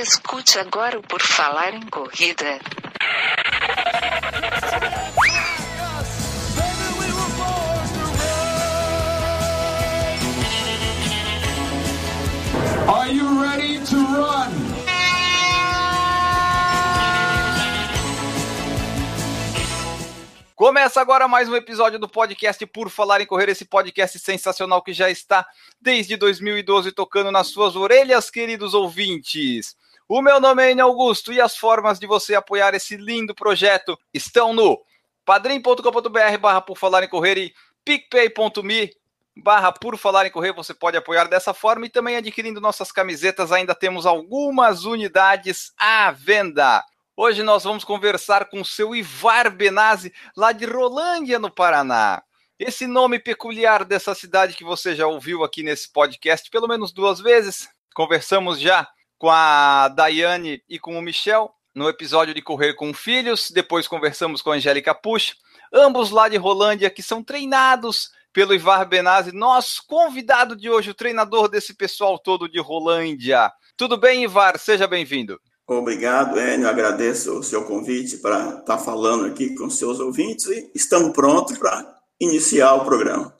Escute agora o Por Falar em Corrida. Are you ready to run? Começa agora mais um episódio do podcast Por Falar em Correr, esse podcast sensacional que já está desde 2012 tocando nas suas orelhas, queridos ouvintes. O meu nome é Enio Augusto e as formas de você apoiar esse lindo projeto estão no padrim.com.br barra Por Falar em Correr e picpay.me barra Por Falar em Correr, você pode apoiar dessa forma e também adquirindo nossas camisetas, ainda temos algumas unidades à venda. Hoje nós vamos conversar com o seu Ivar Benazzi, lá de Rolândia, no Paraná. Esse nome peculiar dessa cidade que você já ouviu aqui nesse podcast pelo menos duas vezes. Conversamos já com a Daiane e com o Michel no episódio de Correr com Filhos. Depois conversamos com a Angélica Puxa, ambos lá de Rolândia, que são treinados pelo Ivar Benazzi, nosso convidado de hoje, o treinador desse pessoal todo de Rolândia. Tudo bem, Ivar? Seja bem-vindo. Obrigado, Enio. Agradeço o seu convite para estar falando aqui com seus ouvintes e estamos prontos para iniciar o programa.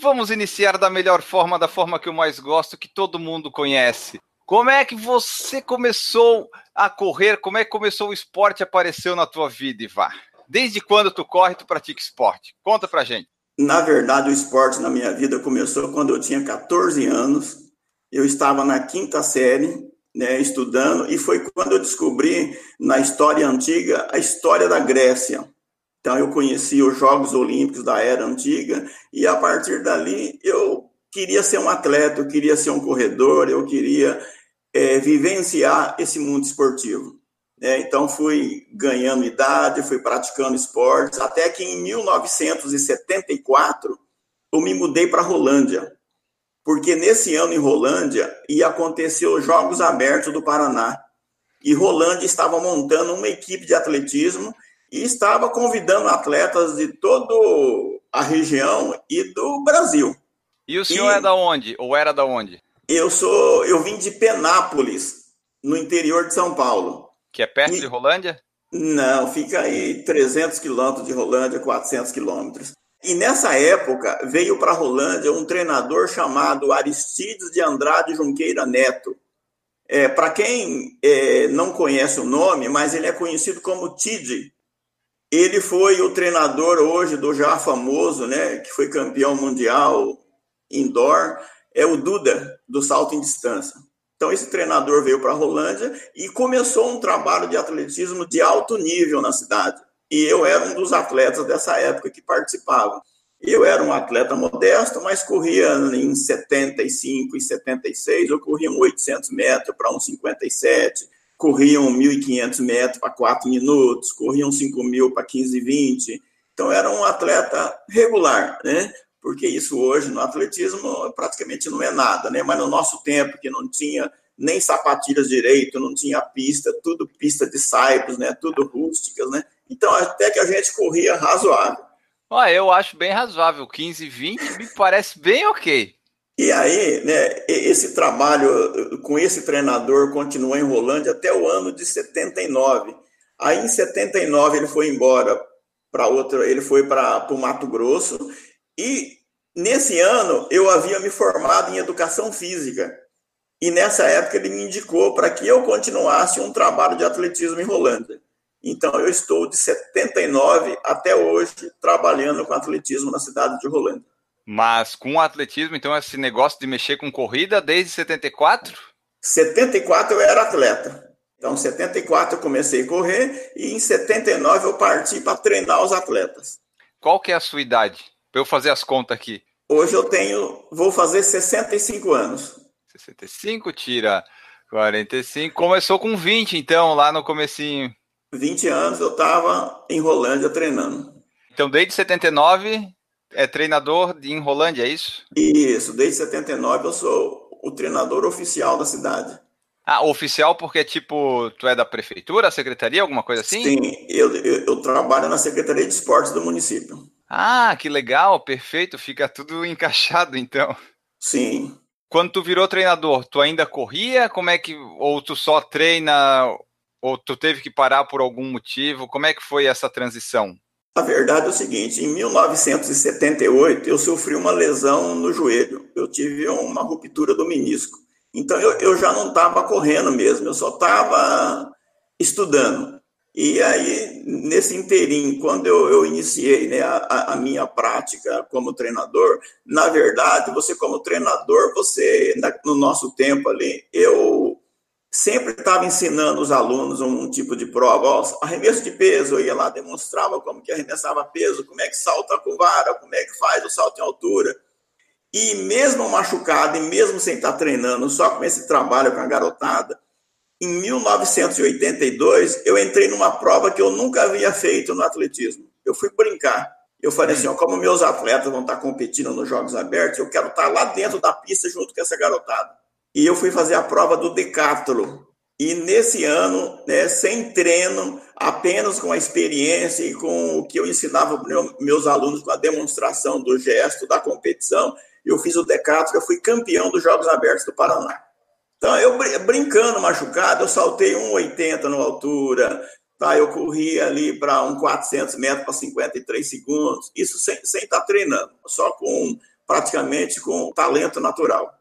Vamos iniciar da melhor forma, da forma que eu mais gosto, que todo mundo conhece. Como é que você começou a correr? Como é que começou o esporte apareceu na tua vida, Ivar? Desde quando tu corre, tu pratica esporte? Conta pra gente. Na verdade, o esporte na minha vida começou quando eu tinha 14 anos. Eu estava na quinta série né, estudando, e foi quando eu descobri na história antiga a história da Grécia. Então eu conheci os Jogos Olímpicos da era antiga e a partir dali eu queria ser um atleta, eu queria ser um corredor, eu queria é, vivenciar esse mundo esportivo. É, então fui ganhando idade, fui praticando esportes, até que em 1974 eu me mudei para Rolândia porque nesse ano em Rolândia ia acontecer os Jogos Abertos do Paraná. E Rolândia estava montando uma equipe de atletismo e estava convidando atletas de toda a região e do Brasil. E o senhor e é da onde? Ou era da onde? Eu sou, eu vim de Penápolis, no interior de São Paulo. Que é perto e, de Rolândia? Não, fica aí 300 quilômetros de Rolândia, 400 quilômetros. E nessa época veio para Rolândia um treinador chamado Aristides de Andrade Junqueira Neto. É, para quem é, não conhece o nome, mas ele é conhecido como Tid. Ele foi o treinador hoje do já famoso, né, que foi campeão mundial indoor, é o Duda, do salto em distância. Então, esse treinador veio para a Rolândia e começou um trabalho de atletismo de alto nível na cidade. E eu era um dos atletas dessa época que participava. Eu era um atleta modesto, mas corria em 75 e 76, eu corria um 800 metros para um 57, corria um 1.500 metros para 4 minutos, corria um 5 mil para 15 e 20. Então, era um atleta regular, né? Porque isso hoje no atletismo praticamente não é nada, né? Mas no nosso tempo, que não tinha nem sapatilhas direito, não tinha pista, tudo pista de saibros, né? Tudo rústicas, né? Então, até que a gente corria razoável. Ah, eu acho bem razoável. 15, 20 me parece bem ok. E aí, né, esse trabalho com esse treinador continuou em Rolândia até o ano de 79. Aí, em 79, ele foi embora para outro, ele foi para o Mato Grosso. E nesse ano, eu havia me formado em educação física. E nessa época, ele me indicou para que eu continuasse um trabalho de atletismo em Rolândia. Então, eu estou de 79 até hoje trabalhando com atletismo na cidade de Rolândia. Mas com atletismo, então, esse negócio de mexer com corrida desde 74? 74 eu era atleta. Então, em 74 eu comecei a correr e em 79 eu parti para treinar os atletas. Qual que é a sua idade? Eu fazer as contas aqui. Hoje eu tenho, vou fazer 65 anos. 65 tira 45. Começou com 20, então, lá no comecinho. 20 anos eu estava em Rolândia treinando. Então, desde 79 é treinador em Rolândia, é isso? Isso, desde 79 eu sou o treinador oficial da cidade. Ah, oficial porque, tipo, tu é da prefeitura, secretaria, alguma coisa assim? Sim, eu, eu, eu trabalho na Secretaria de Esportes do município. Ah, que legal, perfeito, fica tudo encaixado então. Sim. Quando tu virou treinador, tu ainda corria? Como é que ou tu só treina ou tu teve que parar por algum motivo? Como é que foi essa transição? A verdade é o seguinte: em 1978 eu sofri uma lesão no joelho. Eu tive uma ruptura do menisco. Então eu, eu já não estava correndo mesmo, eu só estava estudando. E aí, nesse inteirinho, quando eu, eu iniciei né, a, a, minha prática como treinador, na verdade, você como treinador, você, no nosso tempo ali, eu sempre estava ensinando os alunos um tipo de prova, ó, arremesso de peso, eu ia lá, demonstrava como que arremessava peso, como é que salta com vara, como é que faz o salto em altura. E mesmo machucado, e mesmo sem estar treinando, só com esse trabalho com a garotada, em 1982, eu entrei numa prova que eu nunca havia feito no atletismo. Eu fui brincar. Eu falei assim, como meus atletas vão estar competindo nos Jogos Abertos, eu quero estar lá dentro da pista junto com essa garotada e eu fui fazer a prova do decátulo. E nesse ano, né, sem treino, apenas com a experiência e com o que eu ensinava para meus alunos com a demonstração do gesto, da competição, eu fiz o decátulo, eu fui campeão dos Jogos Abertos do Paraná. Então, eu brincando machucado, eu saltei 1,80 na altura, tá? eu corri ali para um 400 metros para 53 segundos, isso sem, sem estar tá treinando, só com praticamente com talento natural.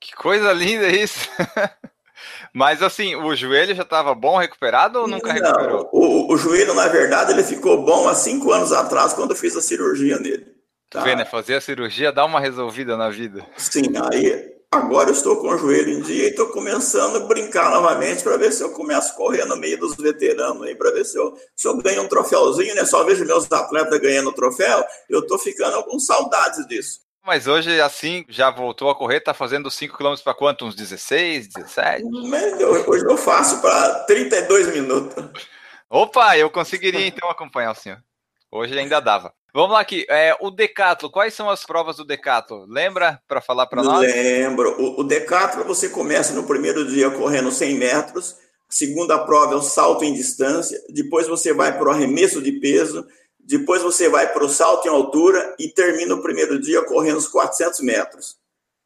Que coisa linda isso! Mas assim, o joelho já estava bom, recuperado ou nunca Não, recuperou? O, o, joelho, na verdade, ele ficou bom há cinco anos atrás, quando eu fiz a cirurgia nele. Tá? Tu vê, né? Fazer a cirurgia dá uma resolvida na vida. Sim, aí agora eu estou com o joelho em dia e estou começando a brincar novamente para ver se eu começo a correr no meio dos veteranos aí, para ver se eu, se eu ganho um troféuzinho, né? Só vejo meus atletas ganhando troféu, eu estou ficando com saudades disso. Mas hoje, assim, já voltou a correr, tá fazendo 5 km para quanto? Uns 16, 17? Hoje eu faço para 32 minutos. Opa, eu conseguiria então acompanhar o senhor. Hoje ainda dava. Vamos lá aqui. É, o Decathlon, quais são as provas do Decathlon? Lembra para falar para nós? Lembro. O, o Decathlon você começa no primeiro dia correndo 100 metros, segunda prova é o salto em distância, depois você vai para o arremesso de peso, depois você vai para o salto em altura e termina o primeiro dia correndo os 400 metros.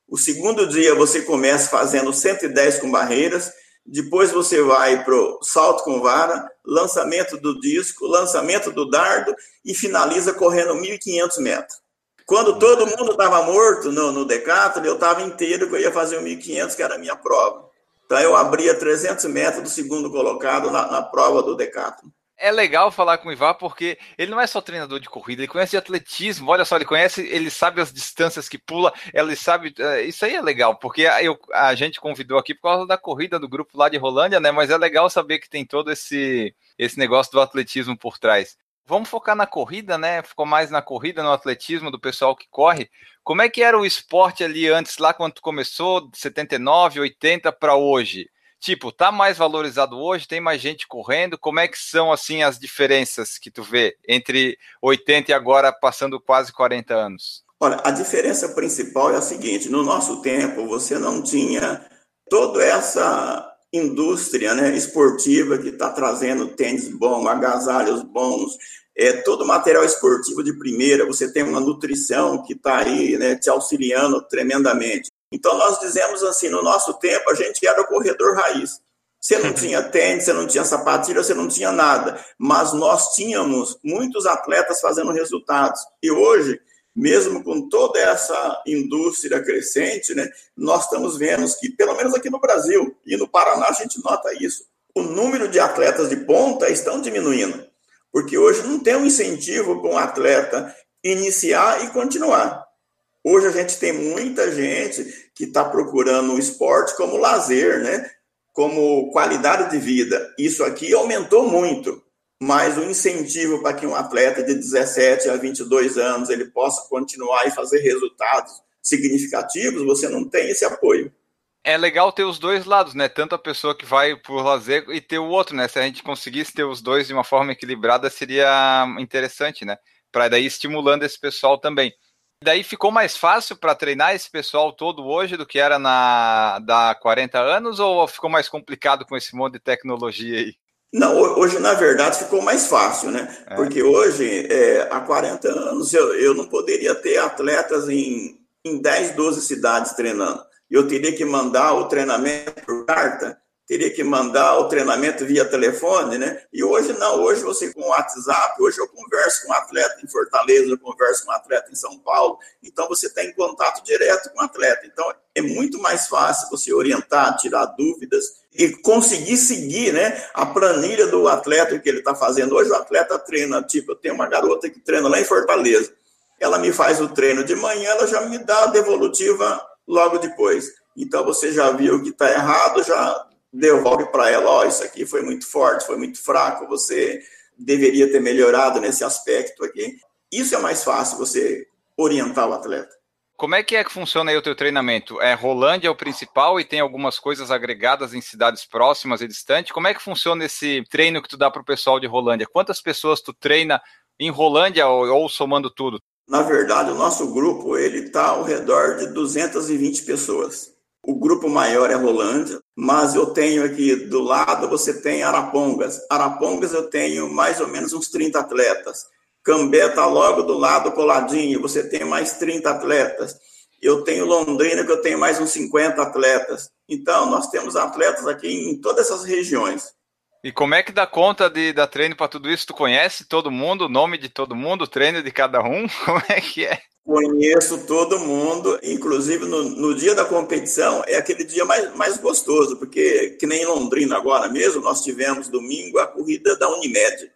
O segundo dia você começa fazendo 110 com barreiras, depois você vai para o salto com vara, lançamento do disco, lançamento do dardo e finaliza correndo 1.500 metros. Quando todo mundo estava morto no, no eu estava inteiro que eu ia fazer o 1.500, que era a minha prova. Então eu abria 300 metros do segundo colocado na, na prova do Decathlon é legal falar com o Ivar porque ele não é só treinador de corrida, ele conhece de atletismo. Olha só, ele conhece, ele sabe as distâncias que pula, ele sabe. É, isso aí é legal, porque eu, a gente convidou aqui por causa da corrida do grupo lá de Rolândia, né? Mas é legal saber que tem todo esse, esse negócio do atletismo por trás. Vamos focar na corrida, né? Ficou mais na corrida, no atletismo do pessoal que corre. Como é que era o esporte ali antes, lá quando começou, 79, 80 para hoje? Tipo, tá mais valorizado hoje, tem mais gente correndo, como é que são, assim, as diferenças que tu vê entre 80 e agora passando quase 40 anos? Olha, a diferença principal é a seguinte, no nosso tempo você não tinha toda essa indústria né, esportiva que está trazendo tênis bom, agasalhos bons, é, todo material esportivo de primeira, você tem uma nutrição que está aí né, te auxiliando tremendamente. Então, nós dizemos assim: no nosso tempo, a gente era o corredor raiz. Você não tinha tênis, você não tinha sapatilha, você não tinha nada. Mas nós tínhamos muitos atletas fazendo resultados. E hoje, mesmo com toda essa indústria crescente, né, nós estamos vendo que, pelo menos aqui no Brasil e no Paraná, a gente nota isso. O número de atletas de ponta estão diminuindo. Porque hoje não tem um incentivo para um atleta iniciar e continuar. Hoje a gente tem muita gente que está procurando o esporte como lazer, né? Como qualidade de vida. Isso aqui aumentou muito, mas o incentivo para que um atleta de 17 a 22 anos ele possa continuar e fazer resultados significativos, você não tem esse apoio. É legal ter os dois lados, né? Tanto a pessoa que vai por lazer e ter o outro, né? Se a gente conseguisse ter os dois de uma forma equilibrada, seria interessante, né? Para daí estimulando esse pessoal também. Daí ficou mais fácil para treinar esse pessoal todo hoje do que era na da 40 anos ou ficou mais complicado com esse monte de tecnologia aí? Não, hoje na verdade ficou mais fácil, né? É. Porque hoje, é, há 40 anos, eu, eu não poderia ter atletas em, em 10, 12 cidades treinando. eu teria que mandar o treinamento por carta, teria que mandar o treinamento via telefone, né? E hoje não, hoje você com o WhatsApp, hoje eu converso com um atleta em Fortaleza, eu converso com um atleta em São Paulo, então você está em contato direto com o atleta. Então é muito mais fácil você orientar, tirar dúvidas e conseguir seguir, né, a planilha do atleta que ele está fazendo. Hoje o atleta treina, tipo, eu tenho uma garota que treina lá em Fortaleza. Ela me faz o treino de manhã, ela já me dá a devolutiva logo depois. Então você já viu que está errado, já devolve para ela, ó, oh, isso aqui foi muito forte, foi muito fraco, você deveria ter melhorado nesse aspecto aqui. Isso é mais fácil você orientar o atleta. Como é que é que funciona aí o teu treinamento? É Rolândia é o principal e tem algumas coisas agregadas em cidades próximas e distantes. Como é que funciona esse treino que tu dá para o pessoal de Rolândia? Quantas pessoas tu treina em Rolândia ou, ou somando tudo? Na verdade, o nosso grupo ele está ao redor de 220 pessoas. O grupo maior é Rolândia, mas eu tenho aqui do lado, você tem Arapongas. Arapongas eu tenho mais ou menos uns 30 atletas. Cambé está logo do lado, coladinho, você tem mais 30 atletas. Eu tenho Londrina, que eu tenho mais uns 50 atletas. Então, nós temos atletas aqui em todas essas regiões. E como é que dá conta de dar treino para tudo isso? Tu conhece todo mundo, o nome de todo mundo, o treino de cada um? Como é que é? Conheço todo mundo, inclusive no, no, dia da competição é aquele dia mais, mais gostoso, porque que nem em Londrina agora mesmo, nós tivemos domingo a corrida da Unimed.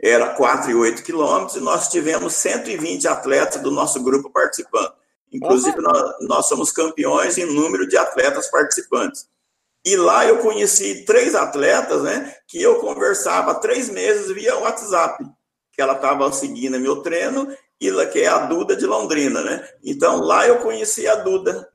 Era 4,8 quilômetros e nós tivemos 120 atletas do nosso grupo participando. Inclusive, nós, nós somos campeões em número de atletas participantes. E lá eu conheci três atletas, né, que eu conversava três meses via WhatsApp, que ela estava seguindo meu treino que é a Duda de Londrina, né? Então lá eu conheci a Duda.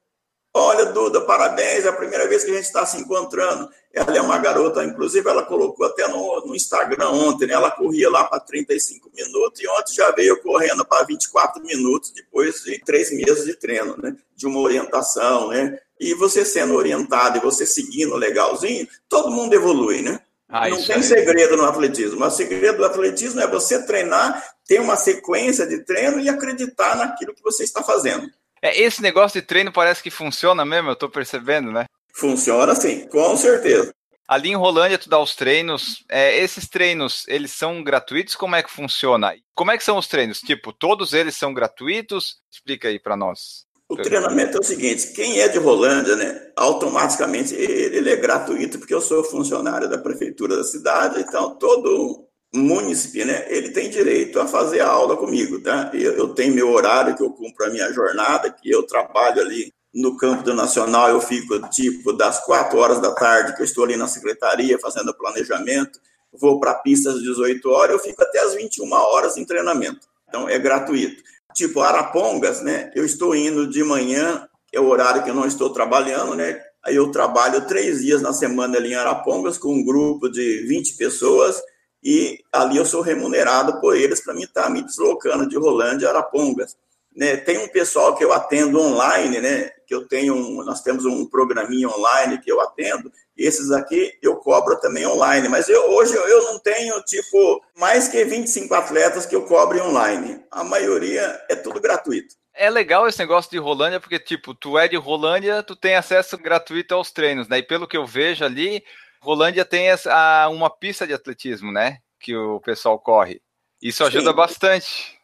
Olha, Duda, parabéns, é a primeira vez que a gente está se encontrando. Ela é uma garota, inclusive ela colocou até no, no Instagram ontem, né? Ela corria lá para 35 minutos e ontem já veio correndo para 24 minutos depois de três meses de treino, né? De uma orientação, né? E você sendo orientado e você seguindo legalzinho, todo mundo evolui, né? Ah, não tem é. segredo no atletismo. O segredo do atletismo é você treinar, ter uma sequência de treino e acreditar naquilo que você está fazendo. É, esse negócio de treino parece que funciona mesmo, eu estou percebendo, né? Funciona sim, com certeza. Ali em Rolândia, tu dá os treinos. É, esses treinos, eles são gratuitos? Como é que funciona? Como é que são os treinos? Tipo, todos eles são gratuitos? Explica aí para nós. O treinamento é o seguinte: quem é de Rolândia, né, automaticamente ele, é gratuito, porque eu sou funcionário da prefeitura da cidade, então todo município, né, ele tem direito a fazer a aula comigo, tá? Eu, eu tenho meu horário que eu cumpro a minha jornada, que eu trabalho ali no campo do Nacional, eu fico tipo das quatro horas da tarde, que eu estou ali na secretaria fazendo planejamento, vou para a pista às 18 horas, eu fico até às 21 horas em treinamento. Então é gratuito. Tipo, Arapongas, né? Eu estou indo de manhã, é o horário que eu não estou trabalhando, né? Aí eu trabalho três dias na semana ali em Arapongas com um grupo de 20 pessoas e ali eu sou remunerado por eles para mim estar tá me deslocando de Rolândia a Arapongas. Né, tem um pessoal que eu atendo online, né? Que eu tenho, um, nós temos um programinha online que eu atendo. Esses aqui eu cobro também online, mas eu, hoje eu não tenho tipo mais que 25 atletas que eu cobre online. A maioria é tudo gratuito. É legal esse negócio de Rolândia, porque, tipo, tu é de Rolândia, tu tem acesso gratuito aos treinos, né? E pelo que eu vejo ali, Rolândia tem essa, uma pista de atletismo, né? Que o pessoal corre. Isso ajuda Sim. bastante.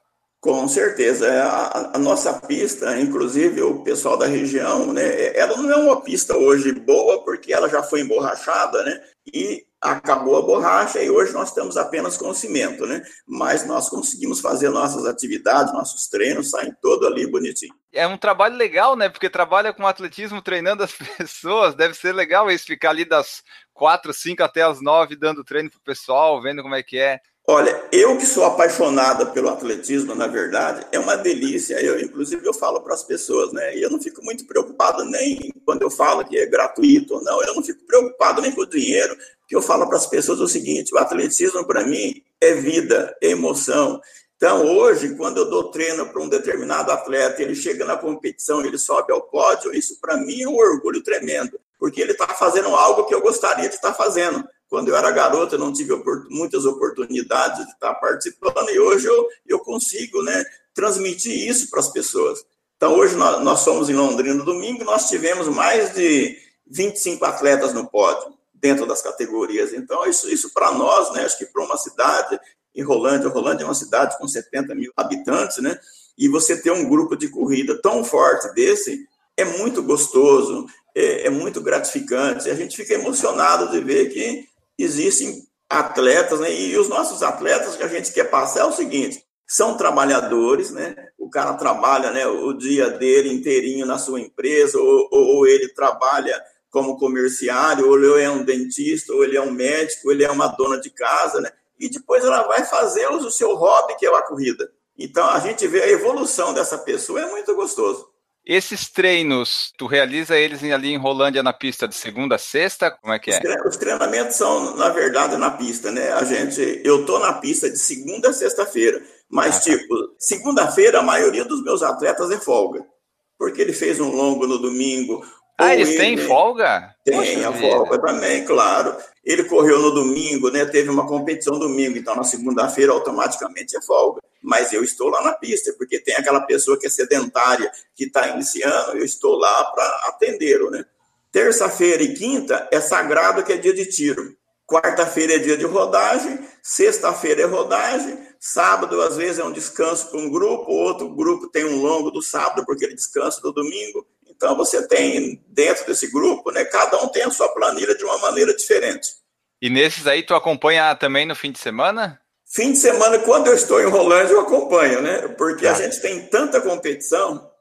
Com certeza. É, a, a, nossa pista, inclusive o pessoal da região, né, ela não é uma pista hoje boa porque ela já foi emborrachada, né? E acabou a borracha e hoje nós estamos apenas com cimento, né? Mas nós conseguimos fazer nossas atividades, nossos treinos, saem todo ali bonitinho. É um trabalho legal, né? Porque trabalha com atletismo, treinando as pessoas. Deve ser legal isso, ficar ali das quatro, cinco até as nove dando treino pro pessoal, vendo como é que é. Olha, eu que sou apaixonada pelo atletismo, na verdade, é uma delícia. Eu, inclusive, eu falo para as pessoas, né? E eu não fico muito preocupado nem quando eu falo que é gratuito ou não. Eu não fico preocupado nem com o dinheiro, porque eu falo para as pessoas o seguinte: o atletismo para mim é vida, é emoção. Então, hoje, quando eu dou treino para um determinado atleta, ele chega na competição, ele sobe ao pódio, isso para mim é um orgulho tremendo, porque ele está fazendo algo que eu gostaria de estar fazendo. Quando eu era garoto, eu não tive muitas oportunidades de estar participando e hoje eu, eu consigo né, transmitir isso para as pessoas. Então, hoje nós, nós somos em Londrina no domingo, nós tivemos mais de 25 atletas no pódio, dentro das categorias. Então, isso, isso para nós, né, acho que para uma cidade, em Rolândia, Rolândia é uma cidade com 70 mil habitantes, né, e você ter um grupo de corrida tão forte desse, é muito gostoso, é, é muito gratificante. A gente fica emocionado de ver que existem atletas, né? E os nossos atletas que a gente quer passar é o seguinte: são trabalhadores, né? O cara trabalha, né, o dia dele inteirinho na sua empresa, ou, ou, ou ele trabalha como comerciário, ou ele é um dentista, ou ele é um médico, ou ele é uma dona de casa, né? E depois ela vai fazer o seu hobby, que é a corrida. Então a gente vê a evolução dessa pessoa, é muito gostoso. Esses treinos, tu realiza eles ali em Rolândia na pista de segunda a sexta? Como é que é? Os treinamentos são, na verdade, na pista, né? A gente, eu tô na pista de segunda a sexta-feira, mas ah, tá. tipo, segunda-feira a maioria dos meus atletas é folga, porque ele fez um longo no domingo, ah, eles ele, têm folga? Tem Poxa a vida. folga também, claro. Ele correu no domingo, né? Teve uma competição domingo, então na segunda-feira automaticamente é folga. Mas eu estou lá na pista, porque tem aquela pessoa que é sedentária, que está iniciando, eu estou lá para atendê-lo, né? Terça-feira e quinta é sagrado que é dia de tiro. Quarta-feira é dia de rodagem, sexta-feira é rodagem, sábado às vezes é um descanso para um grupo, outro grupo tem um longo do sábado porque ele descansa do domingo. Então, você tem dentro desse grupo, né, cada um tem a sua planilha de uma maneira diferente. E nesses aí, tu acompanha também no fim de semana? Fim de semana, quando eu estou em Rolândia, eu acompanho, né? Porque a tá. gente tem tanta competição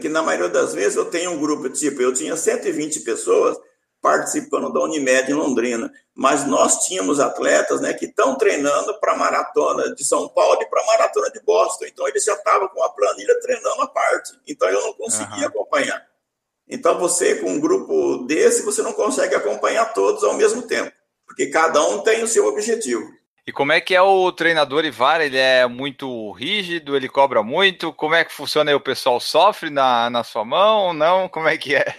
que, na maioria das vezes, eu tenho um grupo, tipo, eu tinha 120 pessoas participando da Unimed em Londrina, mas nós tínhamos atletas né, que estão treinando para a maratona de São Paulo e para a maratona de Boston. Então, eles já estavam com a planilha treinando a parte. Então, eu não conseguia uhum. acompanhar. Então, você, com um grupo desse, você não consegue acompanhar todos ao mesmo tempo, porque cada um tem o seu objetivo. E como é que é o treinador Ivar? Ele é muito rígido, ele cobra muito? Como é que funciona aí? O pessoal sofre na, na sua mão ou não? Como é que é?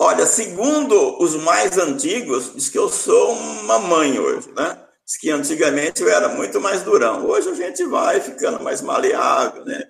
Olha, segundo os mais antigos, diz que eu sou uma mãe hoje, né? Diz que antigamente eu era muito mais durão. Hoje a gente vai ficando mais maleável, né?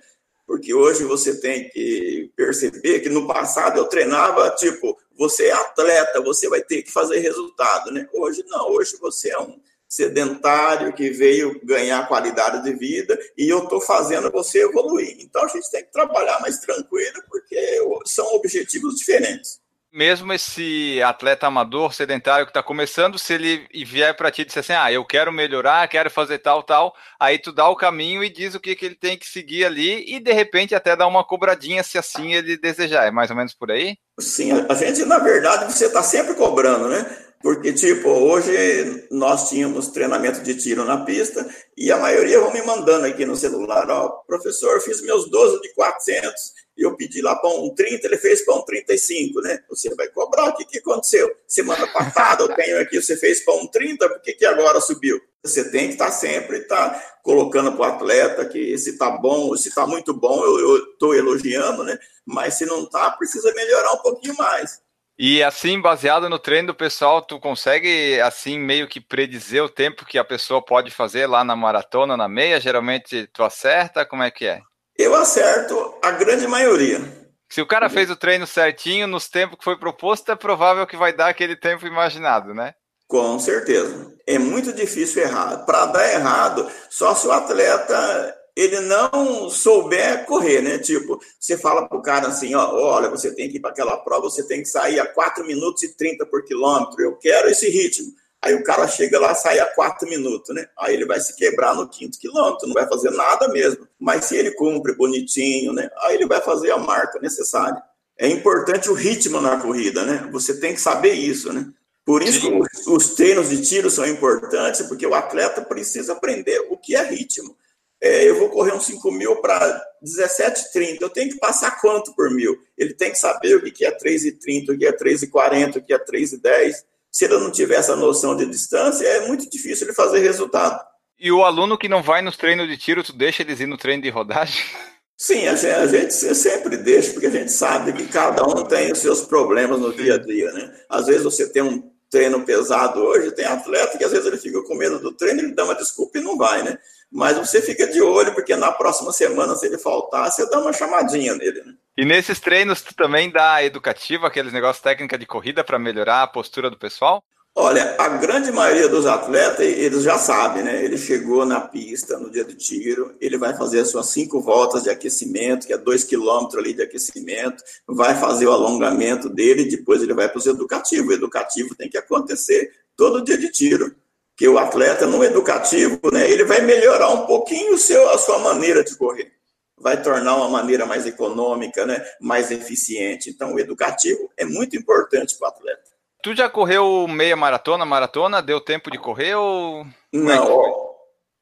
porque hoje você tem que perceber que no passado eu treinava tipo, você é atleta, você vai ter que fazer resultado, né? Hoje não, hoje você é um sedentário que veio ganhar qualidade de vida e eu estou fazendo você evoluir. Então a gente tem que trabalhar mais tranquilo porque são objetivos diferentes mesmo esse atleta amador, sedentário que está começando, se ele vier para ti e disser assim, ah, eu quero melhorar, quero fazer tal, tal, aí tu dá o caminho e diz o que, que ele tem que seguir ali e de repente até dá uma cobradinha se assim ele desejar. É mais ou menos por aí? Sim, a gente, na verdade, você está sempre cobrando, né? Porque, tipo, hoje nós tínhamos treinamento de tiro na pista e a maioria vão me mandando aqui no celular, ó, professor, fiz meus 12 de 400 e eu pedi lá para um 30, ele fez para um 35, né? Você vai cobrar, o que, que aconteceu? Semana passada eu tenho aqui, você fez para um 30, por que, que agora subiu? Você tem que estar tá sempre tá colocando para o atleta que se está bom, se está muito bom, eu estou elogiando, né? Mas se não está, precisa melhorar um pouquinho mais. E assim, baseado no treino do pessoal, tu consegue assim meio que predizer o tempo que a pessoa pode fazer lá na maratona, na meia? Geralmente tu acerta? Como é que é? Eu acerto a grande maioria. Se o cara fez o treino certinho nos tempos que foi proposto, é provável que vai dar aquele tempo imaginado, né? Com certeza. É muito difícil errar. Para dar errado, só se o atleta ele não souber correr, né? Tipo, você fala pro cara assim, ó, olha, você tem que ir para aquela prova, você tem que sair a 4 minutos e 30 por quilômetro, eu quero esse ritmo. Aí o cara chega lá, sai a 4 minutos, né? Aí ele vai se quebrar no quinto quilômetro, não vai fazer nada mesmo. Mas se ele cumpre bonitinho, né? Aí ele vai fazer a marca necessária. É importante o ritmo na corrida, né? Você tem que saber isso, né? Por isso que os, os treinos de tiro são importantes, porque o atleta precisa aprender o que é ritmo é, eu vou correr uns 5 mil para 17,30. Eu tenho que passar quanto por mil? Ele tem que saber o que é 3,30, o que é 3,40, o que é 3,10. Se ele não tiver essa noção de distância, é muito difícil ele fazer resultado. E o aluno que não vai nos treinos de tiro, tu deixa eles ir no treino de rodagem? Sim, a gente, a gente sempre deixa, porque a gente sabe que cada um tem os seus problemas no dia a dia, né? Às vezes você tem um treino pesado hoje, tem atleta que às vezes ele fica com medo do treino, ele dá uma desculpa e não vai, né? Mas você fica de olho, porque na próxima semana, se ele faltar, você dá uma chamadinha nele, né? E nesses treinos, tu também dá educativo, aqueles negócios técnica de corrida para melhorar a postura do pessoal? Olha, a grande maioria dos atletas, eles já sabem, né? Ele chegou na pista no dia do tiro, ele vai fazer as suas cinco voltas de aquecimento, que é dois quilômetros ali de aquecimento, vai fazer o alongamento dele, depois ele vai para os educativos. O educativo tem que acontecer todo dia de tiro. Que o atleta no educativo, né, ele vai melhorar um pouquinho o seu, a sua maneira de correr. Vai tornar uma maneira mais econômica, né, mais eficiente. Então, o educativo é muito importante para o atleta. Tu já correu meia maratona, maratona? Deu tempo de correr ou. É Não, ó,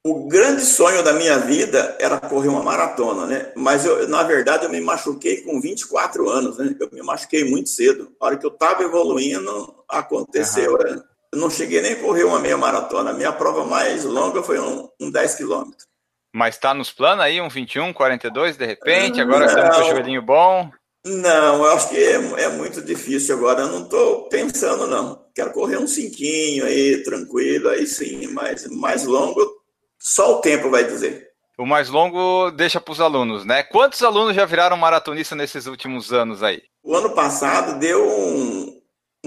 o grande sonho da minha vida era correr uma maratona, né? Mas eu, na verdade, eu me machuquei com 24 anos, né? Eu me machuquei muito cedo. A hora que eu estava evoluindo, aconteceu. Uhum. Né? Eu não cheguei nem a correr uma meia maratona. A minha prova mais longa foi um, um 10 quilômetros. Mas tá nos planos aí, um 21, 42, de repente? Agora não, você tá com o joelhinho bom? Não, eu acho que é, é muito difícil agora. Eu não estou pensando, não. Quero correr um cinquinho aí, tranquilo, aí sim, mas mais longo, só o tempo vai dizer. O mais longo deixa para os alunos, né? Quantos alunos já viraram maratonista nesses últimos anos aí? O ano passado deu um,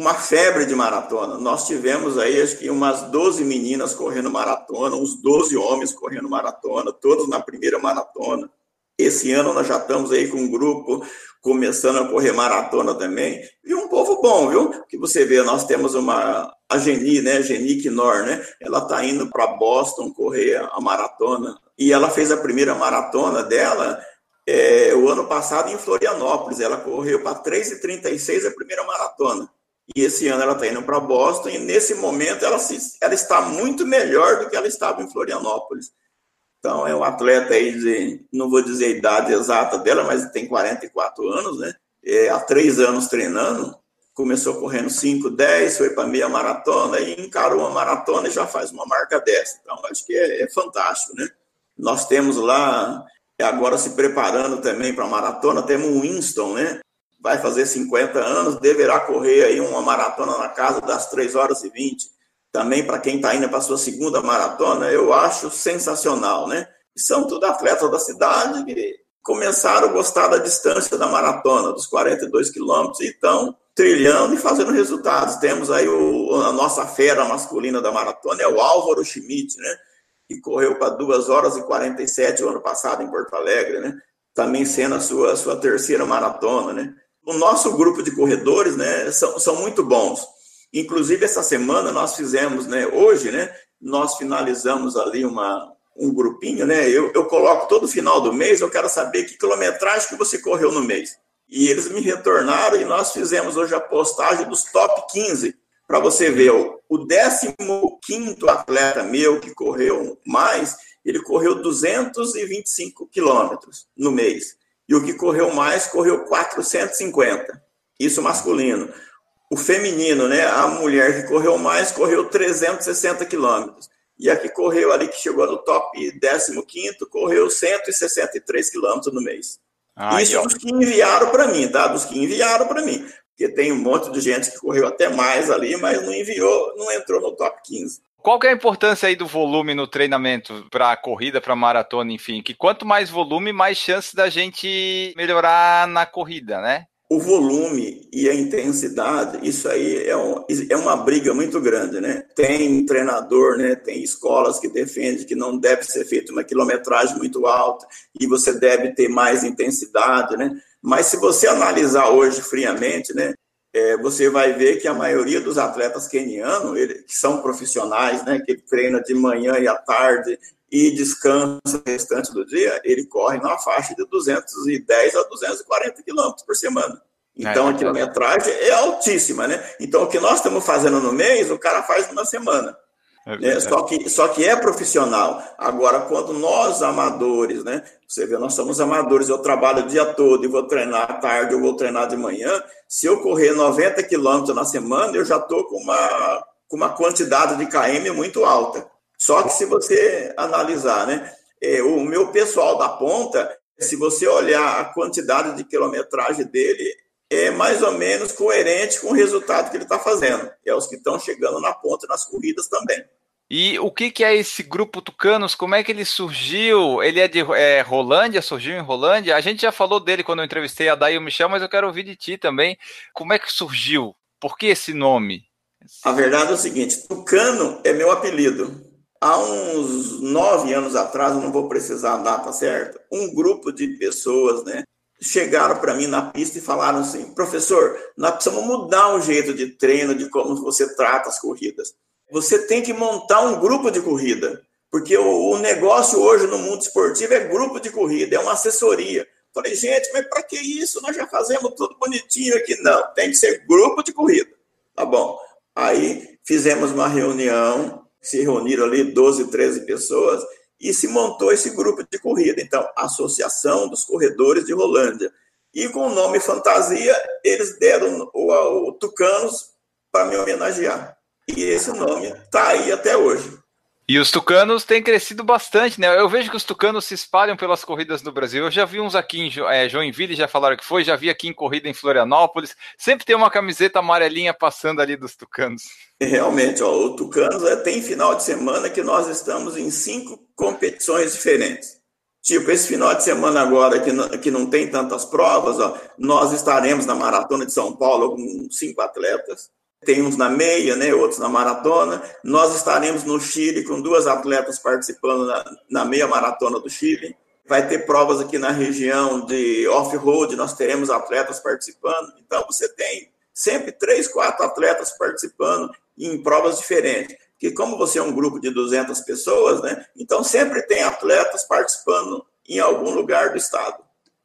uma febre de maratona. Nós tivemos aí, acho que umas 12 meninas correndo maratona, uns 12 homens correndo maratona, todos na primeira maratona. Esse ano nós já estamos aí com um grupo começando a correr maratona também. E um povo bom, viu? Que você vê, nós temos uma a Geni, né, Geni Knorr, né? Ela está indo para Boston correr a maratona e ela fez a primeira maratona dela é, o ano passado em Florianópolis. Ela correu para 3:36 a primeira maratona. E esse ano ela está indo para Boston e nesse momento ela, se, ela está muito melhor do que ela estava em Florianópolis. Então, é um atleta aí de, não vou dizer a idade exata dela, mas tem 44 anos, né? É, há três anos treinando, começou correndo 5, 10, foi para meia maratona e encarou uma maratona e já faz uma marca dessa. Então, acho que é, é fantástico, né? Nós temos lá, agora se preparando também para a maratona, temos o Winston, né? Vai fazer 50 anos, deverá correr aí uma maratona na casa das 3 horas e 20 também para quem está indo para a sua segunda maratona, eu acho sensacional, né? São tudo atletas da cidade que começaram a gostar da distância da maratona, dos 42 quilômetros, e estão trilhando e fazendo resultados. Temos aí o, a nossa fera masculina da maratona, é o Álvaro Schmidt, né? Que correu para 2 horas e 47 o ano passado em Porto Alegre, né? Também sendo a sua, a sua terceira maratona, né? O nosso grupo de corredores, né, são, são muito bons Inclusive, essa semana nós fizemos, né, hoje, né, nós finalizamos ali uma, um grupinho, né, eu, eu coloco todo final do mês, eu quero saber que quilometragem que você correu no mês. E eles me retornaram e nós fizemos hoje a postagem dos top 15, para você ver, o, o 15 atleta meu que correu mais, ele correu 225 quilômetros no mês. E o que correu mais, correu 450. Isso masculino o feminino, né? A mulher que correu mais correu 360 quilômetros. E a que correu ali, que chegou no top 15, correu 163 quilômetros no mês. Isso dos que enviaram para mim, tá? Dos que enviaram para mim. Porque tem um monte de gente que correu até mais ali, mas não enviou, não entrou no top 15. Qual que é a importância aí do volume no treinamento para corrida, para maratona, enfim? Que quanto mais volume, mais chance da gente melhorar na corrida, né? o volume e a intensidade, isso aí é, um, é uma briga muito grande, né? Tem treinador, né? Tem escolas que defendem que não deve ser feita uma quilometragem muito alta e você deve ter mais intensidade, né? Mas se você analisar hoje friamente, né? É, você vai ver que a maioria dos atletas kenianos, ele, que são profissionais, né? Que treina de manhã e à tarde e descansa o restante do dia, ele corre na faixa de 210 a 240 quilômetros por semana. Então, é, a quilometragem é altíssima, né? Então, o que nós estamos fazendo no mês, o cara faz numa semana. É né? só, que, só que é profissional. Agora, quando nós, amadores, né? Você vê, nós somos amadores, eu trabalho o dia todo e vou treinar à tarde, eu vou treinar de manhã. Se eu correr 90 quilômetros na semana, eu já estou com uma, com uma quantidade de KM muito alta. Só que se você analisar, né, é, o meu pessoal da ponta, se você olhar a quantidade de quilometragem dele, é mais ou menos coerente com o resultado que ele está fazendo. É os que estão chegando na ponta nas corridas também. E o que, que é esse grupo Tucanos? Como é que ele surgiu? Ele é de é, Rolândia, surgiu em Rolândia? A gente já falou dele quando eu entrevistei a Day e o Michel, mas eu quero ouvir de ti também. Como é que surgiu? Por que esse nome? A verdade é o seguinte: Tucano é meu apelido. Há uns nove anos atrás, eu não vou precisar a data certa, um grupo de pessoas, né, chegaram para mim na pista e falaram assim: professor, nós precisamos mudar o jeito de treino, de como você trata as corridas você tem que montar um grupo de corrida, porque o, o negócio hoje no mundo esportivo é grupo de corrida, é uma assessoria. Falei, gente, mas para que isso? Nós já fazemos tudo bonitinho aqui. Não, tem que ser grupo de corrida. Tá bom. Aí fizemos uma reunião, se reuniram ali 12, 13 pessoas e se montou esse grupo de corrida. Então, Associação dos Corredores de Rolândia. E com o nome fantasia, eles deram o, o Tucanos para me homenagear. E esse nome está aí até hoje. E os tucanos têm crescido bastante, né? Eu vejo que os tucanos se espalham pelas corridas no Brasil. Eu já vi uns aqui em é, Joinville, já falaram que foi, já vi aqui em corrida em Florianópolis. Sempre tem uma camiseta amarelinha passando ali dos tucanos. Realmente, ó, o Tucanos é, tem final de semana que nós estamos em cinco competições diferentes. Tipo, esse final de semana agora, que não, que não tem tantas provas, ó, nós estaremos na Maratona de São Paulo com cinco atletas tem uns na meia, né, outros na maratona. Nós estaremos no Chile com duas atletas participando na, na meia maratona do Chile. Vai ter provas aqui na região de off-road, nós teremos atletas participando. Então, você tem sempre três, quatro atletas participando em provas diferentes. Que como você é um grupo de 200 pessoas, né, então sempre tem atletas participando em algum lugar do estado.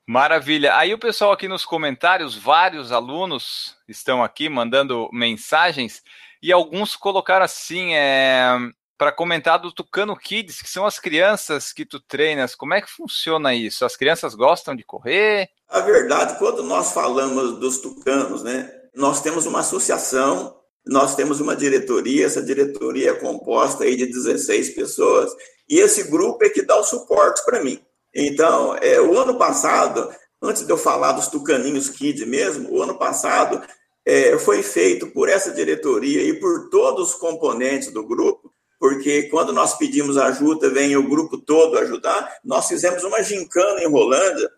Maravilha. Aí o pessoal aqui nos comentários, vários alunos estão aqui mandando mensagens e alguns colocaram assim, é, para comentar do Tucano Kids, que são as crianças que tu treinas. Como é que funciona isso? As crianças gostam de correr? A verdade, quando nós falamos dos tucanos, né, nós temos uma associação, nós temos uma diretoria, essa diretoria é composta aí de 16 pessoas, e esse grupo é que dá o suporte para mim. Então, é, o ano passado, antes de eu falar dos Tucaninhos Kid mesmo, o ano passado é, foi feito por essa diretoria e por todos os componentes do grupo, porque quando nós pedimos ajuda, vem o grupo todo ajudar. Nós fizemos uma gincana em Rolândia,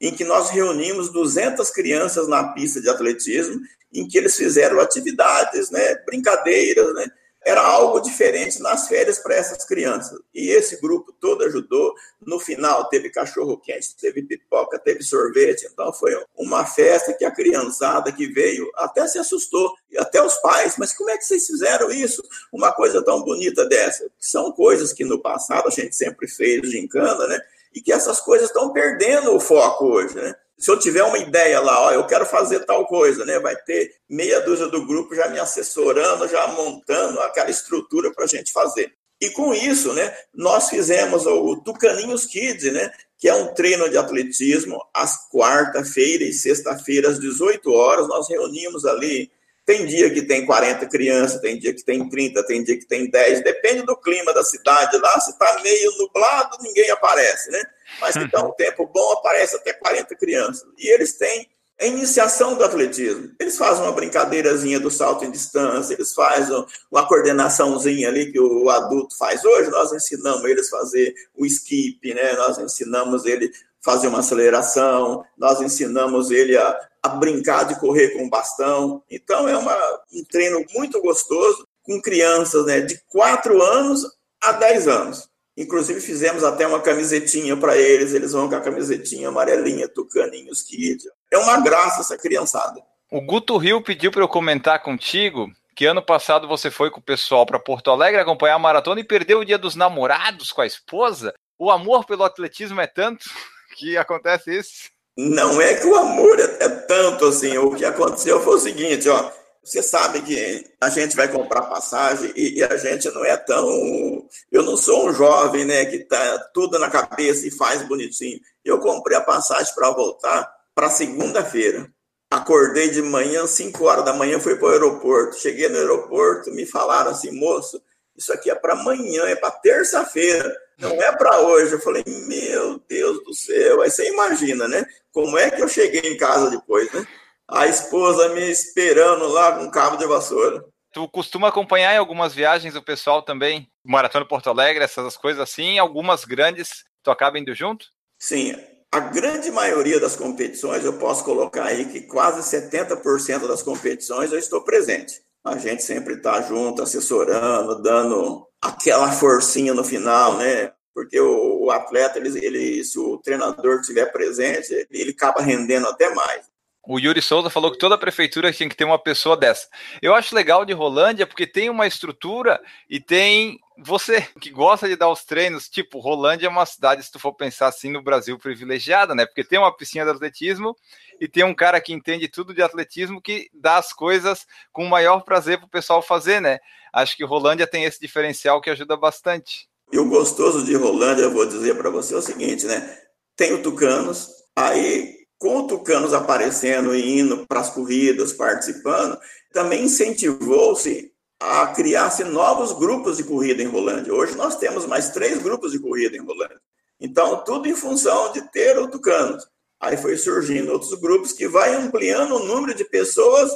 em que nós reunimos 200 crianças na pista de atletismo, em que eles fizeram atividades, né, brincadeiras, né, era algo diferente nas férias para essas crianças. E esse grupo todo ajudou. No final, teve cachorro quente, teve pipoca, teve sorvete. Então, foi uma festa que a criançada que veio até se assustou, e até os pais. Mas como é que vocês fizeram isso? Uma coisa tão bonita dessa. São coisas que no passado a gente sempre fez de encana, né? E que essas coisas estão perdendo o foco hoje, né? se eu tiver uma ideia lá, ó, eu quero fazer tal coisa, né? Vai ter meia dúzia do grupo já me assessorando, já montando aquela estrutura para a gente fazer. E com isso, né, nós fizemos o Tucaninhos Kids, né, que é um treino de atletismo às quarta-feira e sexta-feira às 18 horas. Nós reunimos ali tem dia que tem 40 crianças, tem dia que tem 30, tem dia que tem 10, depende do clima da cidade. Lá, se está meio nublado, ninguém aparece, né? Mas se está um tempo bom, aparece até 40 crianças. E eles têm a iniciação do atletismo. Eles fazem uma brincadeirazinha do salto em distância, eles fazem uma coordenaçãozinha ali que o adulto faz hoje. Nós ensinamos eles a fazer o skip, né? Nós ensinamos ele fazer uma aceleração, nós ensinamos ele a, a brincar de correr com bastão. Então é uma, um treino muito gostoso com crianças né, de 4 anos a 10 anos. Inclusive fizemos até uma camisetinha para eles, eles vão com a camisetinha amarelinha, Tucaninhos Kids. É uma graça essa criançada. O Guto Rio pediu para eu comentar contigo que ano passado você foi com o pessoal para Porto Alegre acompanhar a maratona e perdeu o dia dos namorados com a esposa. O amor pelo atletismo é tanto que acontece isso? Não é que o amor é, é tanto assim. O que aconteceu foi o seguinte, ó. Você sabe que a gente vai comprar passagem e, e, a gente não é tão. Eu não sou um jovem, né, que tá tudo na cabeça e faz bonitinho. Eu comprei a passagem para voltar para segunda-feira. Acordei de manhã, 5 horas da manhã, fui para o aeroporto. Cheguei no aeroporto, me falaram assim, moço, isso aqui é para amanhã, é para terça-feira, não é para hoje. Eu falei, meu Deus do céu. Aí você imagina, né? Como é que eu cheguei em casa depois, né? A esposa me esperando lá com um cabo de vassoura. Tu costuma acompanhar em algumas viagens o pessoal também? Maratona Porto Alegre, essas coisas assim, algumas grandes, tu acaba indo junto? Sim, a grande maioria das competições, eu posso colocar aí que quase 70% das competições eu estou presente. A gente sempre está junto, assessorando, dando aquela forcinha no final, né? Porque o, o atleta, ele, ele, se o treinador estiver presente, ele acaba rendendo até mais. O Yuri Souza falou que toda prefeitura tinha que ter uma pessoa dessa. Eu acho legal de Rolândia porque tem uma estrutura e tem você que gosta de dar os treinos. Tipo, Rolândia é uma cidade, se tu for pensar assim, no Brasil privilegiada, né? Porque tem uma piscina de atletismo e tem um cara que entende tudo de atletismo que dá as coisas com o maior prazer para o pessoal fazer, né? Acho que Rolândia tem esse diferencial que ajuda bastante. E o gostoso de Rolândia, eu vou dizer para você é o seguinte, né? Tem o Tucanos, aí com o Tucanos aparecendo e indo para as corridas, participando, também incentivou-se a criar-se novos grupos de corrida em Rolândia. Hoje nós temos mais três grupos de corrida em Rolândia. Então, tudo em função de ter o Tucanos. Aí foi surgindo outros grupos que vai ampliando o número de pessoas,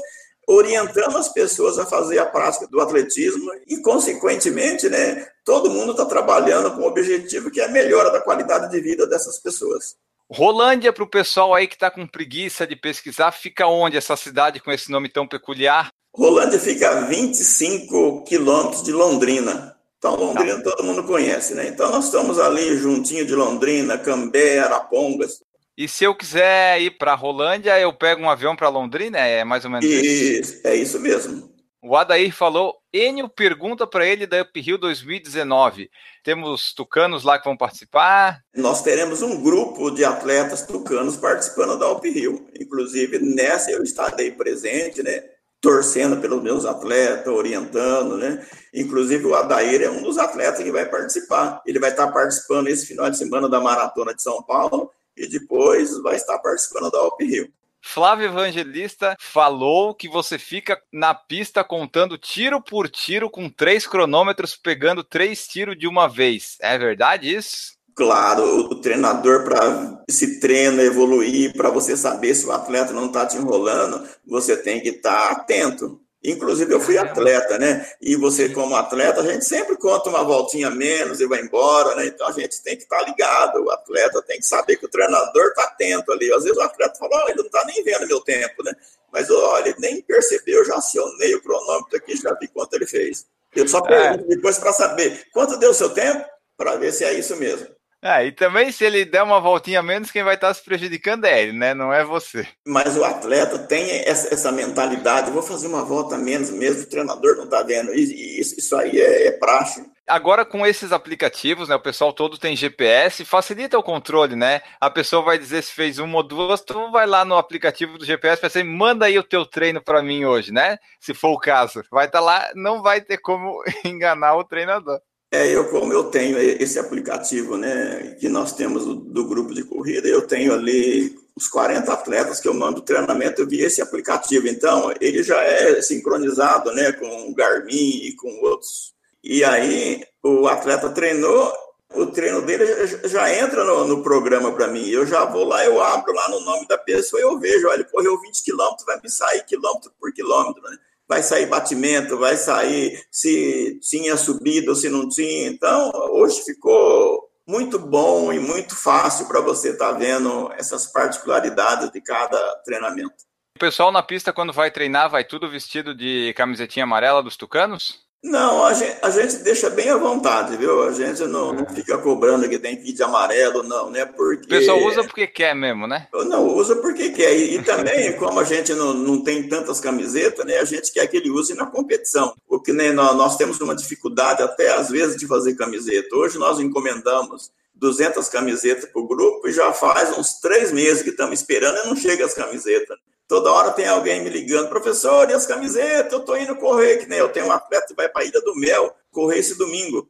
orientando as pessoas a fazer a prática do atletismo e, consequentemente, né, todo mundo está trabalhando com o objetivo que é a melhora da qualidade de vida dessas pessoas. Rolândia, para o pessoal aí que está com preguiça de pesquisar, fica onde essa cidade com esse nome tão peculiar? Rolândia fica a 25 quilômetros de Londrina. Então, Londrina tá. todo mundo conhece, né? Então, nós estamos ali juntinho de Londrina, Cambé, Arapongas. E se eu quiser ir para Rolândia, eu pego um avião para Londrina? É mais ou menos isso? Isso, é isso mesmo. O Adair falou, Enio pergunta para ele da Uphill 2019. Temos tucanos lá que vão participar? Nós teremos um grupo de atletas tucanos participando da Uphill. Inclusive, nessa eu estarei presente, né? Torcendo pelos meus atletas, orientando, né? Inclusive, o Adair é um dos atletas que vai participar. Ele vai estar participando esse final de semana da Maratona de São Paulo e depois vai estar participando da Uphill. Flávio Evangelista falou que você fica na pista contando tiro por tiro com três cronômetros, pegando três tiros de uma vez. É verdade isso? Claro, o treinador, para esse treino evoluir, para você saber se o atleta não está te enrolando, você tem que estar tá atento. Inclusive, eu fui atleta, né? E você, como atleta, a gente sempre conta uma voltinha menos e vai embora, né? Então a gente tem que estar tá ligado. O atleta tem que saber que o treinador está atento ali. Às vezes o atleta fala, ele não está nem vendo meu tempo, né? Mas olha, ele nem percebeu, já acionei o cronômetro aqui, já vi quanto ele fez. Eu só pergunto é. depois para saber quanto deu o seu tempo, para ver se é isso mesmo. É, e também se ele der uma voltinha menos, quem vai estar se prejudicando é ele, né? Não é você. Mas o atleta tem essa, essa mentalidade, vou fazer uma volta menos mesmo, o treinador não está vendo. E isso, isso aí é, é praxe. Agora, com esses aplicativos, né? O pessoal todo tem GPS, facilita o controle, né? A pessoa vai dizer se fez uma ou duas, tu vai lá no aplicativo do GPS para dizer, manda aí o teu treino para mim hoje, né? Se for o caso. Vai estar tá lá, não vai ter como enganar o treinador. É, eu como eu tenho esse aplicativo, né, que nós temos do, do, grupo de corrida, eu tenho ali os 40 atletas que eu mando treinamento, eu vi esse aplicativo, então ele já é sincronizado, né, com o Garmin e com outros. E aí o atleta treinou, o treino dele já entra no, no programa para mim, eu já vou lá, eu abro lá no nome da pessoa, eu vejo, olha, ele correu 20 quilômetros, vai me sair quilômetro por quilômetro, né? Vai sair batimento, vai sair se tinha subido ou se não tinha. Então, hoje ficou muito bom e muito fácil para você estar tá vendo essas particularidades de cada treinamento. O pessoal na pista, quando vai treinar, vai tudo vestido de camisetinha amarela dos tucanos? Não, a gente, a gente deixa bem à vontade, viu? A gente não, não fica cobrando que tem que ir de amarelo, não, né? Porque... O pessoal usa porque quer mesmo, né? Não, usa porque quer. E, e também, como a gente não, não tem tantas camisetas, né? A gente quer que ele use na competição. Porque né, nós, nós temos uma dificuldade até, às vezes, de fazer camiseta. Hoje nós encomendamos 200 camisetas para o grupo e já faz uns três meses que estamos esperando e não chega as camisetas. Toda hora tem alguém me ligando, professor, e as camisetas? Eu tô indo correr, que nem eu tenho um atleta que vai para a Ilha do Mel correr esse domingo.